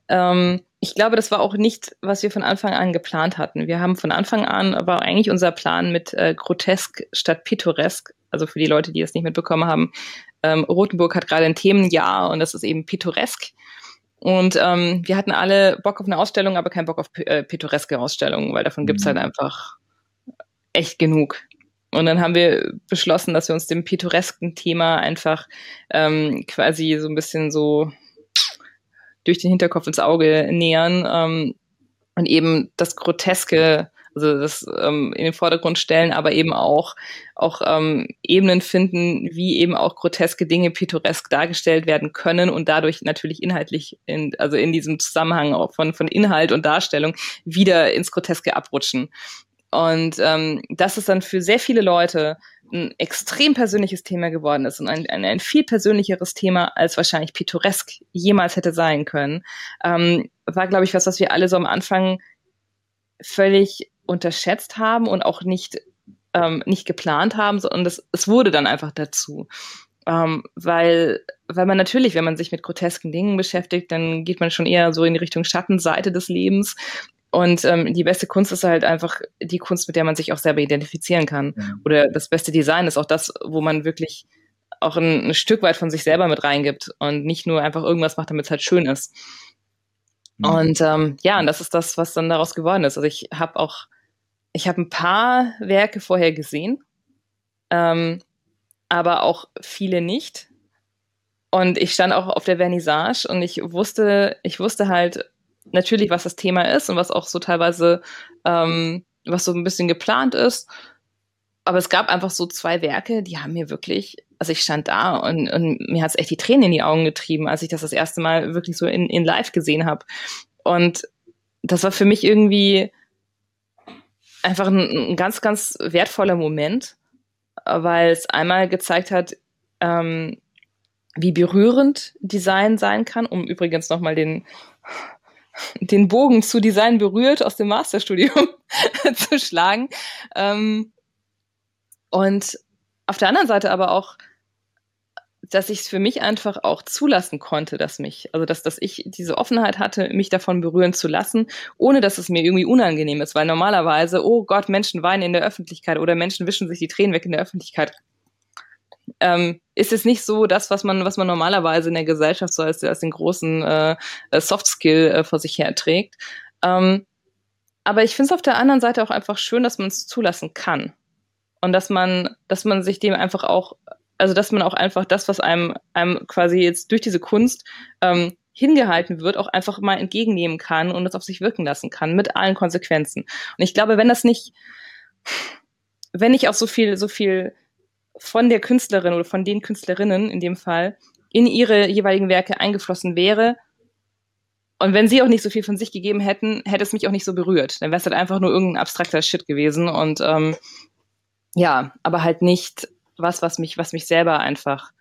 Ähm, ich glaube, das war auch nicht, was wir von Anfang an geplant hatten. Wir haben von Anfang an, war eigentlich unser Plan mit äh, grotesk statt pittoresk, also für die Leute, die es nicht mitbekommen haben. Ähm, Rotenburg hat gerade ein Themenjahr und das ist eben pittoresk. Und ähm, wir hatten alle Bock auf eine Ausstellung, aber keinen Bock auf äh, pittoreske Ausstellungen, weil davon gibt's mhm. halt einfach echt genug. und dann haben wir beschlossen, dass wir uns dem pittoresken Thema einfach ähm, quasi so ein bisschen so durch den Hinterkopf ins Auge nähern ähm, und eben das Groteske, also das ähm, in den Vordergrund stellen, aber eben auch auch ähm, Ebenen finden, wie eben auch groteske Dinge pittoresk dargestellt werden können und dadurch natürlich inhaltlich, in, also in diesem Zusammenhang auch von von Inhalt und Darstellung wieder ins Groteske abrutschen. Und ähm, dass es dann für sehr viele Leute ein extrem persönliches Thema geworden ist und ein, ein, ein viel persönlicheres Thema als wahrscheinlich pittoresk jemals hätte sein können, ähm, war, glaube ich, was, was wir alle so am Anfang völlig unterschätzt haben und auch nicht, ähm, nicht geplant haben, sondern es, es wurde dann einfach dazu. Ähm, weil, weil man natürlich, wenn man sich mit grotesken Dingen beschäftigt, dann geht man schon eher so in die Richtung Schattenseite des Lebens. Und ähm, die beste Kunst ist halt einfach die Kunst, mit der man sich auch selber identifizieren kann. Ja. Oder das beste Design ist auch das, wo man wirklich auch ein, ein, Stück weit von sich selber mit reingibt und nicht nur einfach irgendwas macht, damit es halt schön ist. Mhm. Und ähm, ja, und das ist das, was dann daraus geworden ist. Also ich habe auch, ich habe ein paar Werke vorher gesehen, ähm, aber auch viele nicht. Und ich stand auch auf der Vernissage und ich wusste, ich wusste halt, natürlich, was das Thema ist und was auch so teilweise, ähm, was so ein bisschen geplant ist. Aber es gab einfach so zwei Werke, die haben mir wirklich, also ich stand da und, und mir hat es echt die Tränen in die Augen getrieben, als ich das das erste Mal wirklich so in, in live gesehen habe. Und das war für mich irgendwie einfach ein, ein ganz, ganz wertvoller Moment, weil es einmal gezeigt hat, ähm, wie berührend Design sein kann, um übrigens nochmal den den Bogen zu Design berührt aus dem Masterstudium zu schlagen. Ähm, und auf der anderen Seite aber auch, dass ich es für mich einfach auch zulassen konnte, dass mich, also dass, dass ich diese Offenheit hatte, mich davon berühren zu lassen, ohne dass es mir irgendwie unangenehm ist, weil normalerweise, oh Gott, Menschen weinen in der Öffentlichkeit oder Menschen wischen sich die Tränen weg in der Öffentlichkeit ähm, ist es nicht so das, was man, was man normalerweise in der Gesellschaft so als, als den großen äh, Soft Skill äh, vor sich her trägt. Ähm, aber ich finde es auf der anderen Seite auch einfach schön, dass man es zulassen kann. Und dass man, dass man sich dem einfach auch, also dass man auch einfach das, was einem, einem quasi jetzt durch diese Kunst ähm, hingehalten wird, auch einfach mal entgegennehmen kann und das auf sich wirken lassen kann, mit allen Konsequenzen. Und ich glaube, wenn das nicht, wenn nicht auch so viel, so viel von der Künstlerin oder von den Künstlerinnen in dem Fall in ihre jeweiligen Werke eingeflossen wäre. Und wenn sie auch nicht so viel von sich gegeben hätten, hätte es mich auch nicht so berührt. Dann wäre es halt einfach nur irgendein abstrakter Shit gewesen. Und ähm, ja, aber halt nicht was, was mich, was mich selber einfach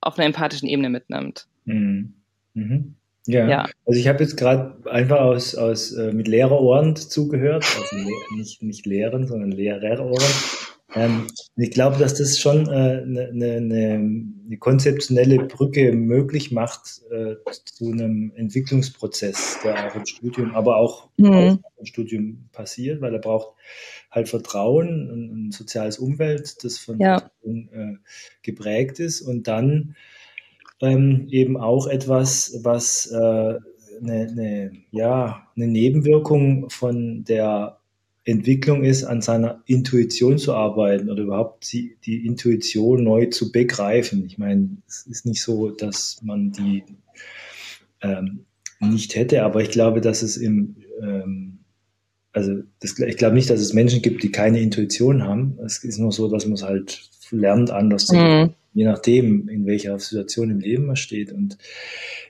auf einer empathischen Ebene mitnimmt. Mhm. Mhm. Ja. ja. also ich habe jetzt gerade einfach aus, aus äh, mit Lehrerohren zugehört, also nicht, nicht Lehren, sondern Lehrerohren. Ähm, ich glaube, dass das schon eine äh, ne, ne, ne, ne konzeptionelle Brücke möglich macht äh, zu einem Entwicklungsprozess, der auch im Studium, aber auch, mhm. auch im Studium passiert, weil er braucht halt Vertrauen und ein soziales Umfeld, das von ja. äh, geprägt ist und dann ähm, eben auch etwas, was äh, eine, ja, eine Nebenwirkung von der Entwicklung ist, an seiner Intuition zu arbeiten oder überhaupt die, die Intuition neu zu begreifen. Ich meine, es ist nicht so, dass man die ähm, nicht hätte, aber ich glaube, dass es im, ähm, also das, ich glaube nicht, dass es Menschen gibt, die keine Intuition haben. Es ist nur so, dass man es halt lernt, anders zu mhm. je nachdem, in welcher Situation im Leben man steht. Und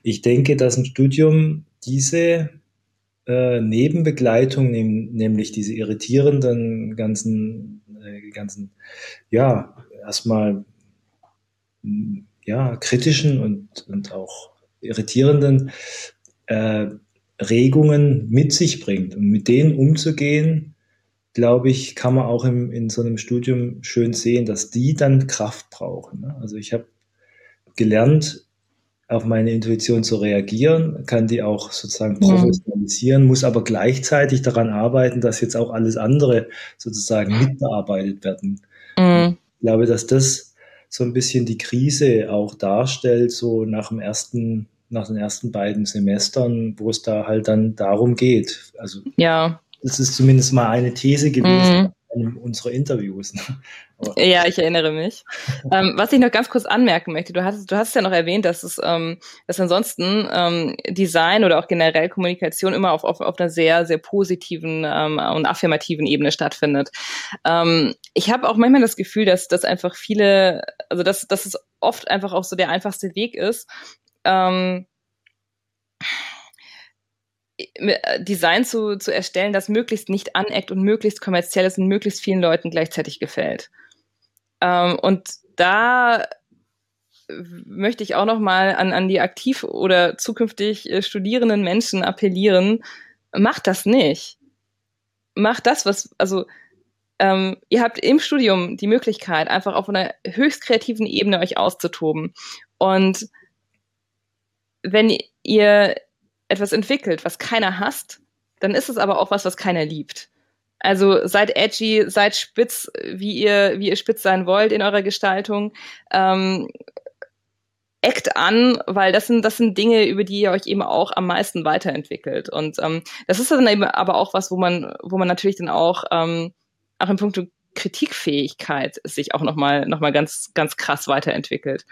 ich denke, dass ein Studium diese äh, Nebenbegleitung, nämlich diese irritierenden ganzen, äh, ganzen, ja, erstmal, ja, kritischen und, und auch irritierenden äh, Regungen mit sich bringt. Und mit denen umzugehen, glaube ich, kann man auch im, in so einem Studium schön sehen, dass die dann Kraft brauchen. Ne? Also ich habe gelernt, auf meine Intuition zu reagieren, kann die auch sozusagen professionalisieren, muss aber gleichzeitig daran arbeiten, dass jetzt auch alles andere sozusagen mitbearbeitet werden. Mhm. Ich glaube, dass das so ein bisschen die Krise auch darstellt, so nach dem ersten, nach den ersten beiden Semestern, wo es da halt dann darum geht. Also ja. das ist zumindest mal eine These gewesen. Mhm. Einem unserer Interviews. Ne? ja, ich erinnere mich. ähm, was ich noch ganz kurz anmerken möchte, du hast, du hast ja noch erwähnt, dass es, ähm, dass ansonsten ähm, Design oder auch generell Kommunikation immer auf, auf, auf einer sehr, sehr positiven ähm, und affirmativen Ebene stattfindet. Ähm, ich habe auch manchmal das Gefühl, dass, dass einfach viele, also dass, dass es oft einfach auch so der einfachste Weg ist, ähm, äh, Design zu, zu erstellen, das möglichst nicht aneckt und möglichst kommerziell ist und möglichst vielen Leuten gleichzeitig gefällt. Ähm, und da möchte ich auch noch mal an, an die aktiv oder zukünftig äh, studierenden Menschen appellieren, macht das nicht. Macht das, was, also ähm, ihr habt im Studium die Möglichkeit, einfach auf einer höchst kreativen Ebene euch auszutoben. Und wenn ihr etwas entwickelt, was keiner hasst, dann ist es aber auch was, was keiner liebt. Also seid edgy, seid spitz, wie ihr, wie ihr spitz sein wollt in eurer Gestaltung. Ähm, eckt an, weil das sind, das sind Dinge, über die ihr euch eben auch am meisten weiterentwickelt. Und ähm, das ist dann eben aber auch was, wo man, wo man natürlich dann auch, ähm, auch in puncto Kritikfähigkeit sich auch nochmal noch mal ganz, ganz krass weiterentwickelt.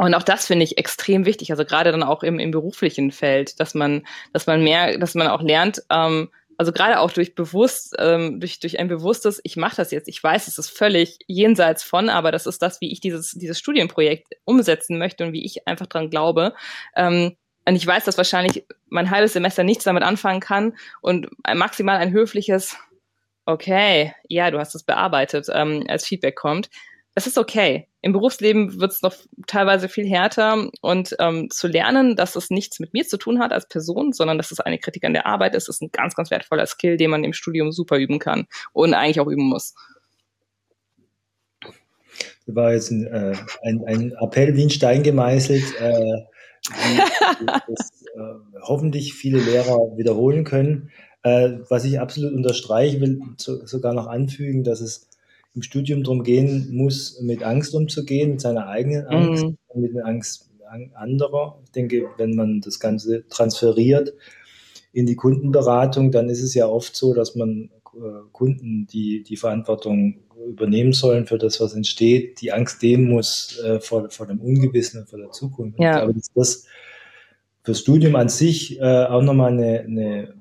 Und auch das finde ich extrem wichtig, also gerade dann auch im, im beruflichen Feld, dass man, dass man mehr, dass man auch lernt, ähm, also gerade auch durch bewusst, ähm, durch, durch ein bewusstes, ich mache das jetzt, ich weiß, es ist völlig jenseits von, aber das ist das, wie ich dieses, dieses Studienprojekt umsetzen möchte und wie ich einfach dran glaube. Ähm, und ich weiß, dass wahrscheinlich mein halbes Semester nichts damit anfangen kann und maximal ein höfliches, okay, ja, du hast es bearbeitet, ähm, als Feedback kommt es ist okay. Im Berufsleben wird es noch teilweise viel härter und ähm, zu lernen, dass es nichts mit mir zu tun hat als Person, sondern dass es eine Kritik an der Arbeit ist, ist ein ganz, ganz wertvoller Skill, den man im Studium super üben kann und eigentlich auch üben muss. Das war jetzt ein, äh, ein, ein Appell wie ein Stein gemeißelt, äh, das äh, hoffentlich viele Lehrer wiederholen können. Äh, was ich absolut unterstreichen will, so, sogar noch anfügen, dass es im Studium darum gehen muss, mit Angst umzugehen, mit seiner eigenen Angst, mhm. mit der Angst anderer. Ich denke, wenn man das Ganze transferiert in die Kundenberatung, dann ist es ja oft so, dass man äh, Kunden, die die Verantwortung übernehmen sollen für das, was entsteht, die Angst nehmen muss äh, vor, vor dem Ungewissen und vor der Zukunft. Ja. Ich glaube, dass das fürs Studium an sich äh, auch nochmal eine, eine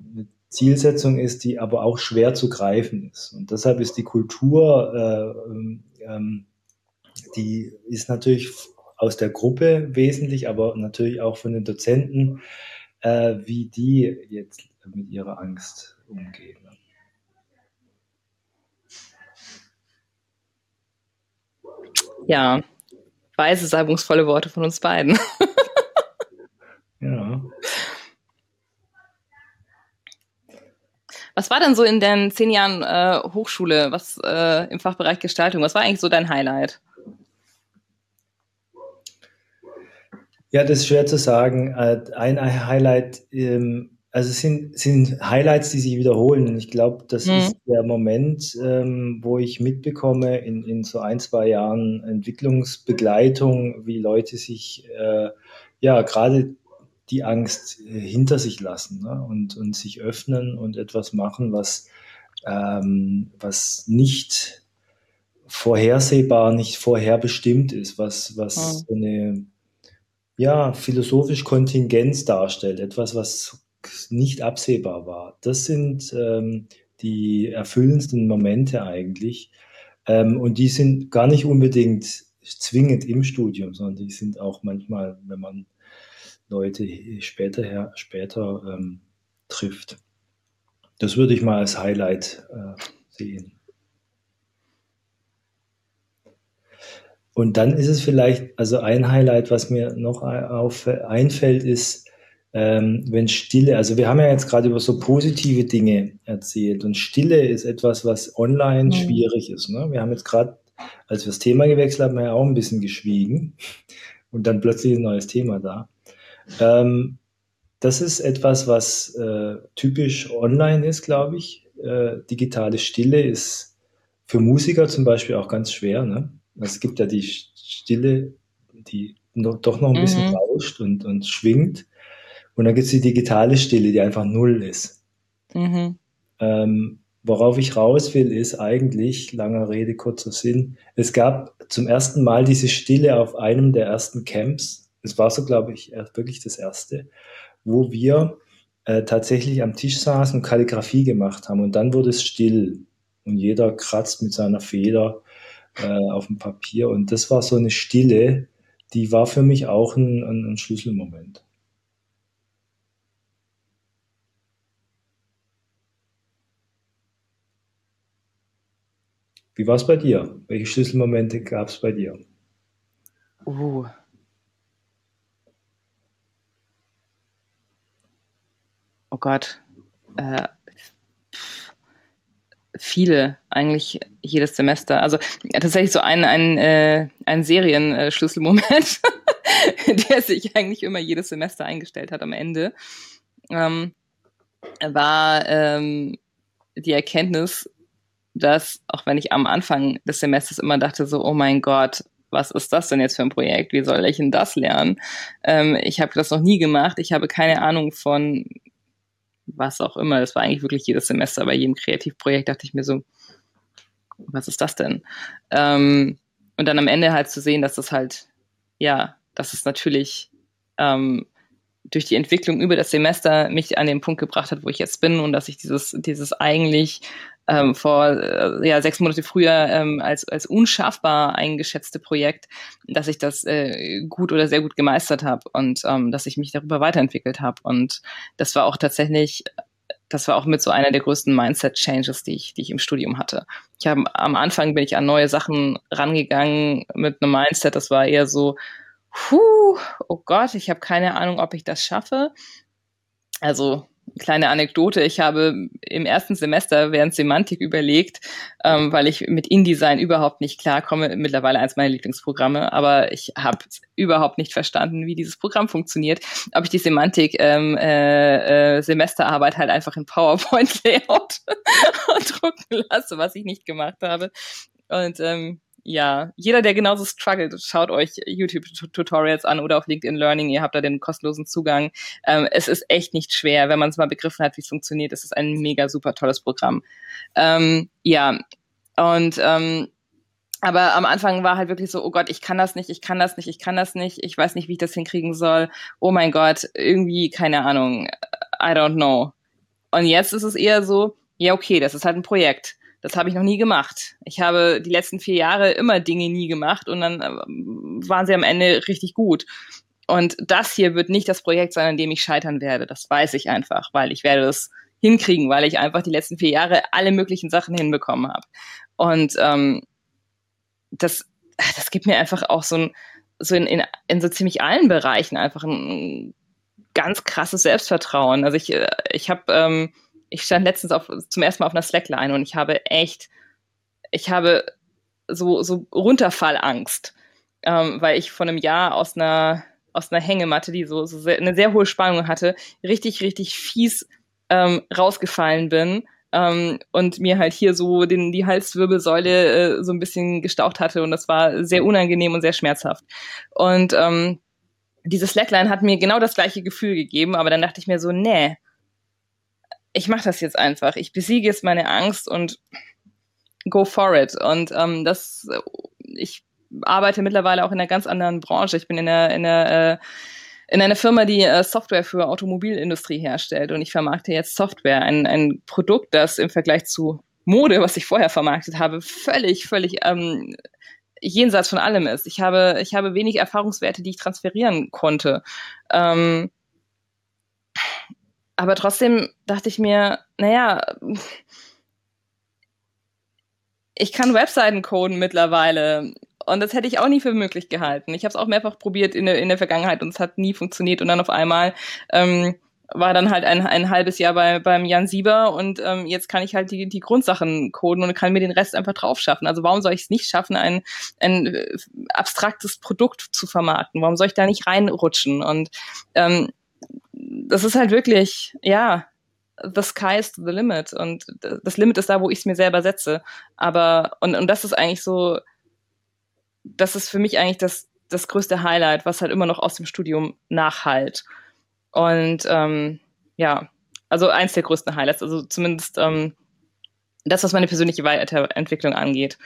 Zielsetzung ist, die aber auch schwer zu greifen ist. Und deshalb ist die Kultur, äh, ähm, ähm, die ist natürlich aus der Gruppe wesentlich, aber natürlich auch von den Dozenten, äh, wie die jetzt mit ihrer Angst umgehen. Ja, weise, salbungsvolle Worte von uns beiden. ja. Was war denn so in den zehn Jahren äh, Hochschule, was äh, im Fachbereich Gestaltung, was war eigentlich so dein Highlight? Ja, das ist schwer zu sagen. Äh, ein Highlight, ähm, also es sind, sind Highlights, die sich wiederholen. Und ich glaube, das mhm. ist der Moment, ähm, wo ich mitbekomme in, in so ein, zwei Jahren Entwicklungsbegleitung, wie Leute sich äh, ja gerade die Angst äh, hinter sich lassen ne? und, und sich öffnen und etwas machen, was, ähm, was nicht vorhersehbar, nicht vorherbestimmt ist, was, was ja. so eine ja, philosophisch Kontingenz darstellt, etwas, was nicht absehbar war. Das sind ähm, die erfüllendsten Momente eigentlich. Ähm, und die sind gar nicht unbedingt zwingend im Studium, sondern die sind auch manchmal, wenn man Leute später, her, später ähm, trifft. Das würde ich mal als Highlight äh, sehen. Und dann ist es vielleicht, also ein Highlight, was mir noch auf, einfällt, ist, ähm, wenn Stille, also wir haben ja jetzt gerade über so positive Dinge erzählt und Stille ist etwas, was online mhm. schwierig ist. Ne? Wir haben jetzt gerade, als wir das Thema gewechselt haben, ja auch ein bisschen geschwiegen und dann plötzlich ein neues Thema da. Ähm, das ist etwas, was äh, typisch online ist, glaube ich. Äh, digitale Stille ist für Musiker zum Beispiel auch ganz schwer. Ne? Es gibt ja die Stille, die noch, doch noch ein bisschen mhm. rauscht und, und schwingt. Und dann gibt es die digitale Stille, die einfach null ist. Mhm. Ähm, worauf ich raus will, ist eigentlich, langer Rede, kurzer Sinn, es gab zum ersten Mal diese Stille auf einem der ersten Camps. Es war so, glaube ich, wirklich das erste, wo wir äh, tatsächlich am Tisch saßen und Kalligrafie gemacht haben. Und dann wurde es still und jeder kratzt mit seiner Feder äh, auf dem Papier. Und das war so eine Stille, die war für mich auch ein, ein, ein Schlüsselmoment. Wie war es bei dir? Welche Schlüsselmomente gab es bei dir? Uh. Oh Gott. Äh, viele, eigentlich jedes Semester. Also tatsächlich so ein, ein, äh, ein Serienschlüsselmoment, der sich eigentlich immer jedes Semester eingestellt hat am Ende, ähm, war ähm, die Erkenntnis, dass, auch wenn ich am Anfang des Semesters immer dachte, so, oh mein Gott, was ist das denn jetzt für ein Projekt? Wie soll ich denn das lernen? Ähm, ich habe das noch nie gemacht. Ich habe keine Ahnung von was auch immer. Das war eigentlich wirklich jedes Semester bei jedem Kreativprojekt, dachte ich mir so, was ist das denn? Ähm, und dann am Ende halt zu sehen, dass das halt, ja, dass es natürlich ähm, durch die Entwicklung über das Semester mich an den Punkt gebracht hat, wo ich jetzt bin und dass ich dieses, dieses eigentlich ähm, vor äh, ja, sechs Monate früher ähm, als, als unschaffbar eingeschätzte Projekt, dass ich das äh, gut oder sehr gut gemeistert habe und ähm, dass ich mich darüber weiterentwickelt habe. Und das war auch tatsächlich das war auch mit so einer der größten Mindset-Changes, die ich, die ich im Studium hatte. Ich habe am Anfang bin ich an neue Sachen rangegangen mit einem Mindset, das war eher so, puh, oh Gott, ich habe keine Ahnung, ob ich das schaffe. Also kleine Anekdote, ich habe im ersten Semester während Semantik überlegt, ähm, weil ich mit InDesign überhaupt nicht klarkomme, mittlerweile eins meiner Lieblingsprogramme, aber ich habe überhaupt nicht verstanden, wie dieses Programm funktioniert, ob ich die Semantik ähm, äh, äh, Semesterarbeit halt einfach in PowerPoint Layout drucken lasse, was ich nicht gemacht habe. Und ähm, ja, jeder, der genauso struggelt, schaut euch YouTube-Tutorials an oder auf LinkedIn Learning. Ihr habt da den kostenlosen Zugang. Ähm, es ist echt nicht schwer, wenn man es mal begriffen hat, wie es funktioniert. Es ist ein mega super tolles Programm. Ähm, ja, und ähm, aber am Anfang war halt wirklich so, oh Gott, ich kann das nicht, ich kann das nicht, ich kann das nicht, ich weiß nicht, wie ich das hinkriegen soll. Oh mein Gott, irgendwie, keine Ahnung, I don't know. Und jetzt ist es eher so, ja, okay, das ist halt ein Projekt das habe ich noch nie gemacht. Ich habe die letzten vier Jahre immer Dinge nie gemacht und dann äh, waren sie am Ende richtig gut. Und das hier wird nicht das Projekt sein, an dem ich scheitern werde. Das weiß ich einfach, weil ich werde es hinkriegen, weil ich einfach die letzten vier Jahre alle möglichen Sachen hinbekommen habe. Und ähm, das, das gibt mir einfach auch so ein, so in, in, in so ziemlich allen Bereichen einfach ein ganz krasses Selbstvertrauen. Also ich, äh, ich habe ähm, ich stand letztens auf, zum ersten Mal auf einer Slackline und ich habe echt, ich habe so, so Runterfallangst, ähm, weil ich von einem Jahr aus einer, aus einer Hängematte, die so, so sehr, eine sehr hohe Spannung hatte, richtig, richtig fies ähm, rausgefallen bin ähm, und mir halt hier so den, die Halswirbelsäule äh, so ein bisschen gestaucht hatte und das war sehr unangenehm und sehr schmerzhaft. Und ähm, diese Slackline hat mir genau das gleiche Gefühl gegeben, aber dann dachte ich mir so, nee, ich mache das jetzt einfach. Ich besiege jetzt meine Angst und go for it. Und ähm, das, ich arbeite mittlerweile auch in einer ganz anderen Branche. Ich bin in einer, in einer, äh, in einer Firma, die äh, Software für Automobilindustrie herstellt. Und ich vermarkte jetzt Software, ein, ein Produkt, das im Vergleich zu Mode, was ich vorher vermarktet habe, völlig, völlig ähm, jenseits von allem ist. Ich habe, ich habe wenig Erfahrungswerte, die ich transferieren konnte. Ähm, aber trotzdem dachte ich mir, naja, ich kann Webseiten coden mittlerweile. Und das hätte ich auch nie für möglich gehalten. Ich habe es auch mehrfach probiert in der, in der Vergangenheit und es hat nie funktioniert. Und dann auf einmal ähm, war dann halt ein, ein halbes Jahr bei, beim Jan Sieber und ähm, jetzt kann ich halt die, die Grundsachen coden und kann mir den Rest einfach drauf schaffen. Also warum soll ich es nicht schaffen, ein, ein äh, abstraktes Produkt zu vermarkten? Warum soll ich da nicht reinrutschen? Und ähm, das ist halt wirklich, ja, the sky is the limit und das Limit ist da, wo ich es mir selber setze. Aber, und, und das ist eigentlich so, das ist für mich eigentlich das, das größte Highlight, was halt immer noch aus dem Studium nachhalt. Und ähm, ja, also eins der größten Highlights, also zumindest ähm, das, was meine persönliche Weiterentwicklung angeht.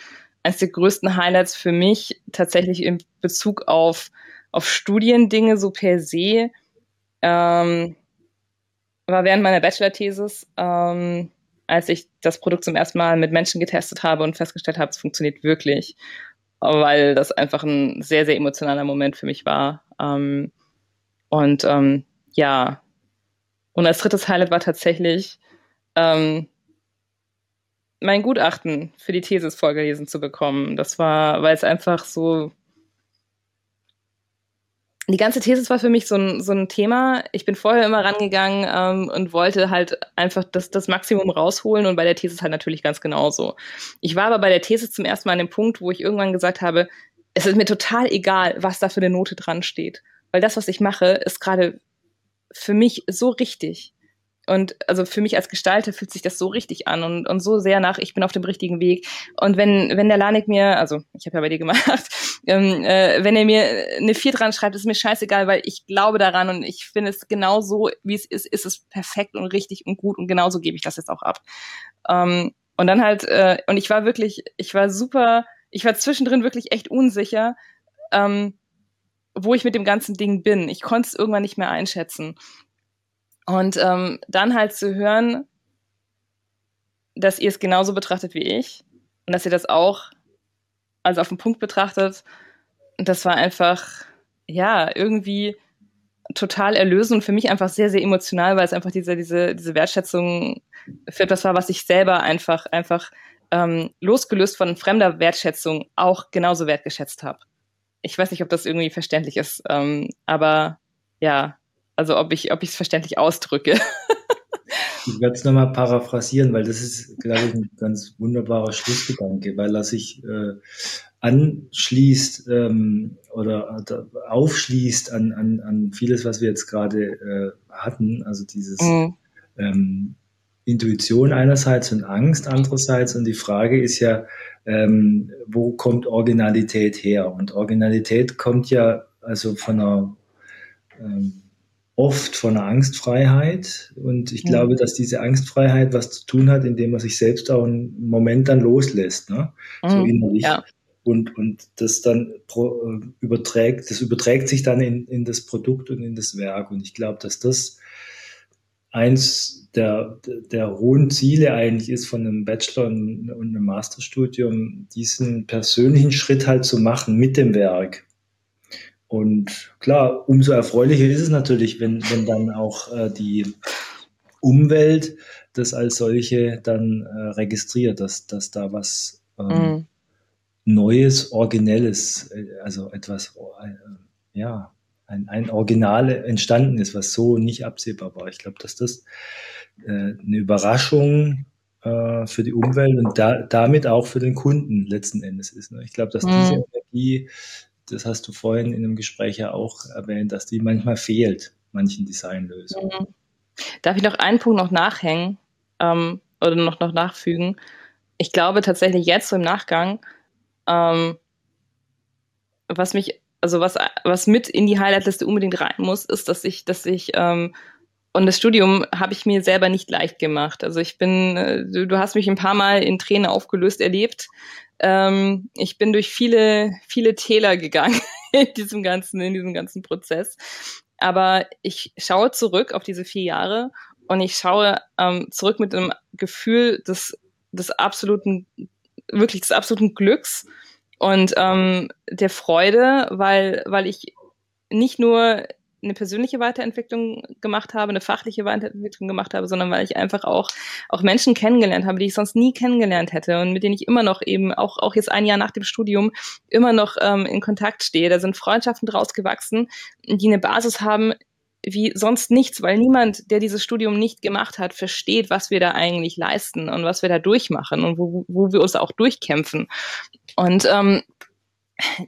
Eines der größten Highlights für mich tatsächlich in Bezug auf, auf Studiendinge so per se ähm, war während meiner Bachelor-Thesis, ähm, als ich das Produkt zum ersten Mal mit Menschen getestet habe und festgestellt habe, es funktioniert wirklich, weil das einfach ein sehr, sehr emotionaler Moment für mich war. Ähm, und ähm, ja, und als drittes Highlight war tatsächlich ähm, mein Gutachten für die Thesis vorgelesen zu bekommen. Das war, weil es einfach so. Die ganze Thesis war für mich so ein, so ein Thema. Ich bin vorher immer rangegangen ähm, und wollte halt einfach das, das Maximum rausholen und bei der Thesis halt natürlich ganz genauso. Ich war aber bei der Thesis zum ersten Mal an dem Punkt, wo ich irgendwann gesagt habe, es ist mir total egal, was da für eine Note dran steht. Weil das, was ich mache, ist gerade für mich so richtig. Und also für mich als Gestalter fühlt sich das so richtig an und, und so sehr nach, ich bin auf dem richtigen Weg. Und wenn, wenn der Lanik mir, also ich habe ja bei dir gemacht, ähm, äh, wenn er mir eine Vier dran schreibt, ist mir scheißegal, weil ich glaube daran und ich finde es genau so, wie es ist, ist es perfekt und richtig und gut und genauso gebe ich das jetzt auch ab. Ähm, und dann halt, äh, und ich war wirklich, ich war super, ich war zwischendrin wirklich echt unsicher, ähm, wo ich mit dem ganzen Ding bin. Ich konnte es irgendwann nicht mehr einschätzen. Und ähm, dann halt zu hören, dass ihr es genauso betrachtet wie ich und dass ihr das auch also auf den Punkt betrachtet, das war einfach, ja, irgendwie total erlösend und für mich einfach sehr, sehr emotional, weil es einfach diese, diese, diese Wertschätzung für etwas war, was ich selber einfach, einfach ähm, losgelöst von fremder Wertschätzung auch genauso wertgeschätzt habe. Ich weiß nicht, ob das irgendwie verständlich ist, ähm, aber ja, also ob ich ob ich es verständlich ausdrücke. ich werde es nochmal paraphrasieren, weil das ist, glaube ich, ein ganz wunderbarer Schlussgedanke, weil er sich äh, anschließt ähm, oder äh, aufschließt an, an, an vieles, was wir jetzt gerade äh, hatten. Also dieses mhm. ähm, Intuition einerseits und Angst andererseits. Und die Frage ist ja, ähm, wo kommt Originalität her? Und Originalität kommt ja also von einer ähm, oft von einer Angstfreiheit. Und ich mhm. glaube, dass diese Angstfreiheit was zu tun hat, indem man sich selbst auch einen Moment dann loslässt, ne? Mhm. so innerlich. Ja. Und, und das dann pro, äh, überträgt, das überträgt sich dann in, in das Produkt und in das Werk. Und ich glaube, dass das eins der, der hohen Ziele eigentlich ist von einem Bachelor und einem Masterstudium, diesen persönlichen Schritt halt zu machen mit dem Werk. Und klar, umso erfreulicher ist es natürlich, wenn, wenn dann auch äh, die Umwelt das als solche dann äh, registriert, dass, dass da was ähm, mhm. Neues, Originelles, äh, also etwas, äh, ja, ein, ein Original entstanden ist, was so nicht absehbar war. Ich glaube, dass das äh, eine Überraschung für die Umwelt und da, damit auch für den Kunden letzten Endes ist. Ne? Ich glaube, dass mhm. diese Energie das hast du vorhin in einem Gespräch ja auch erwähnt, dass die manchmal fehlt, manchen Designlösungen. Mhm. Darf ich noch einen Punkt noch nachhängen ähm, oder noch, noch nachfügen? Ich glaube tatsächlich jetzt so im Nachgang, ähm, was mich, also was, was mit in die Highlightliste unbedingt rein muss, ist, dass ich, dass ich ähm, und das Studium habe ich mir selber nicht leicht gemacht. Also ich bin, äh, du, du hast mich ein paar Mal in Tränen aufgelöst erlebt. Ähm, ich bin durch viele, viele Täler gegangen in diesem ganzen, in diesem ganzen Prozess. Aber ich schaue zurück auf diese vier Jahre und ich schaue ähm, zurück mit einem Gefühl des, des absoluten, wirklich des absoluten Glücks und ähm, der Freude, weil, weil ich nicht nur eine persönliche Weiterentwicklung gemacht habe, eine fachliche Weiterentwicklung gemacht habe, sondern weil ich einfach auch, auch Menschen kennengelernt habe, die ich sonst nie kennengelernt hätte und mit denen ich immer noch eben, auch, auch jetzt ein Jahr nach dem Studium, immer noch ähm, in Kontakt stehe. Da sind Freundschaften draus gewachsen, die eine Basis haben, wie sonst nichts, weil niemand, der dieses Studium nicht gemacht hat, versteht, was wir da eigentlich leisten und was wir da durchmachen und wo, wo wir uns auch durchkämpfen. Und ähm,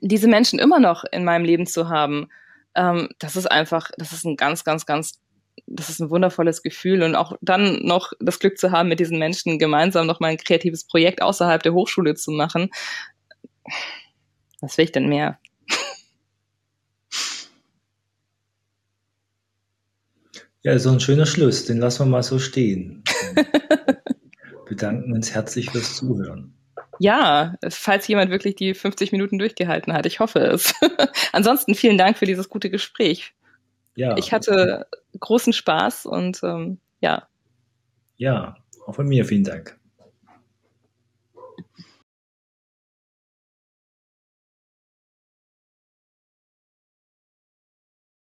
diese Menschen immer noch in meinem Leben zu haben, ähm, das ist einfach, das ist ein ganz, ganz, ganz, das ist ein wundervolles Gefühl und auch dann noch das Glück zu haben, mit diesen Menschen gemeinsam noch mal ein kreatives Projekt außerhalb der Hochschule zu machen. Was will ich denn mehr? Ja, so ein schöner Schluss, den lassen wir mal so stehen. bedanken uns herzlich fürs Zuhören. Ja, falls jemand wirklich die 50 Minuten durchgehalten hat. Ich hoffe es. Ansonsten vielen Dank für dieses gute Gespräch. Ja. Ich hatte großen Spaß und ähm, ja. Ja, auch von mir vielen Dank.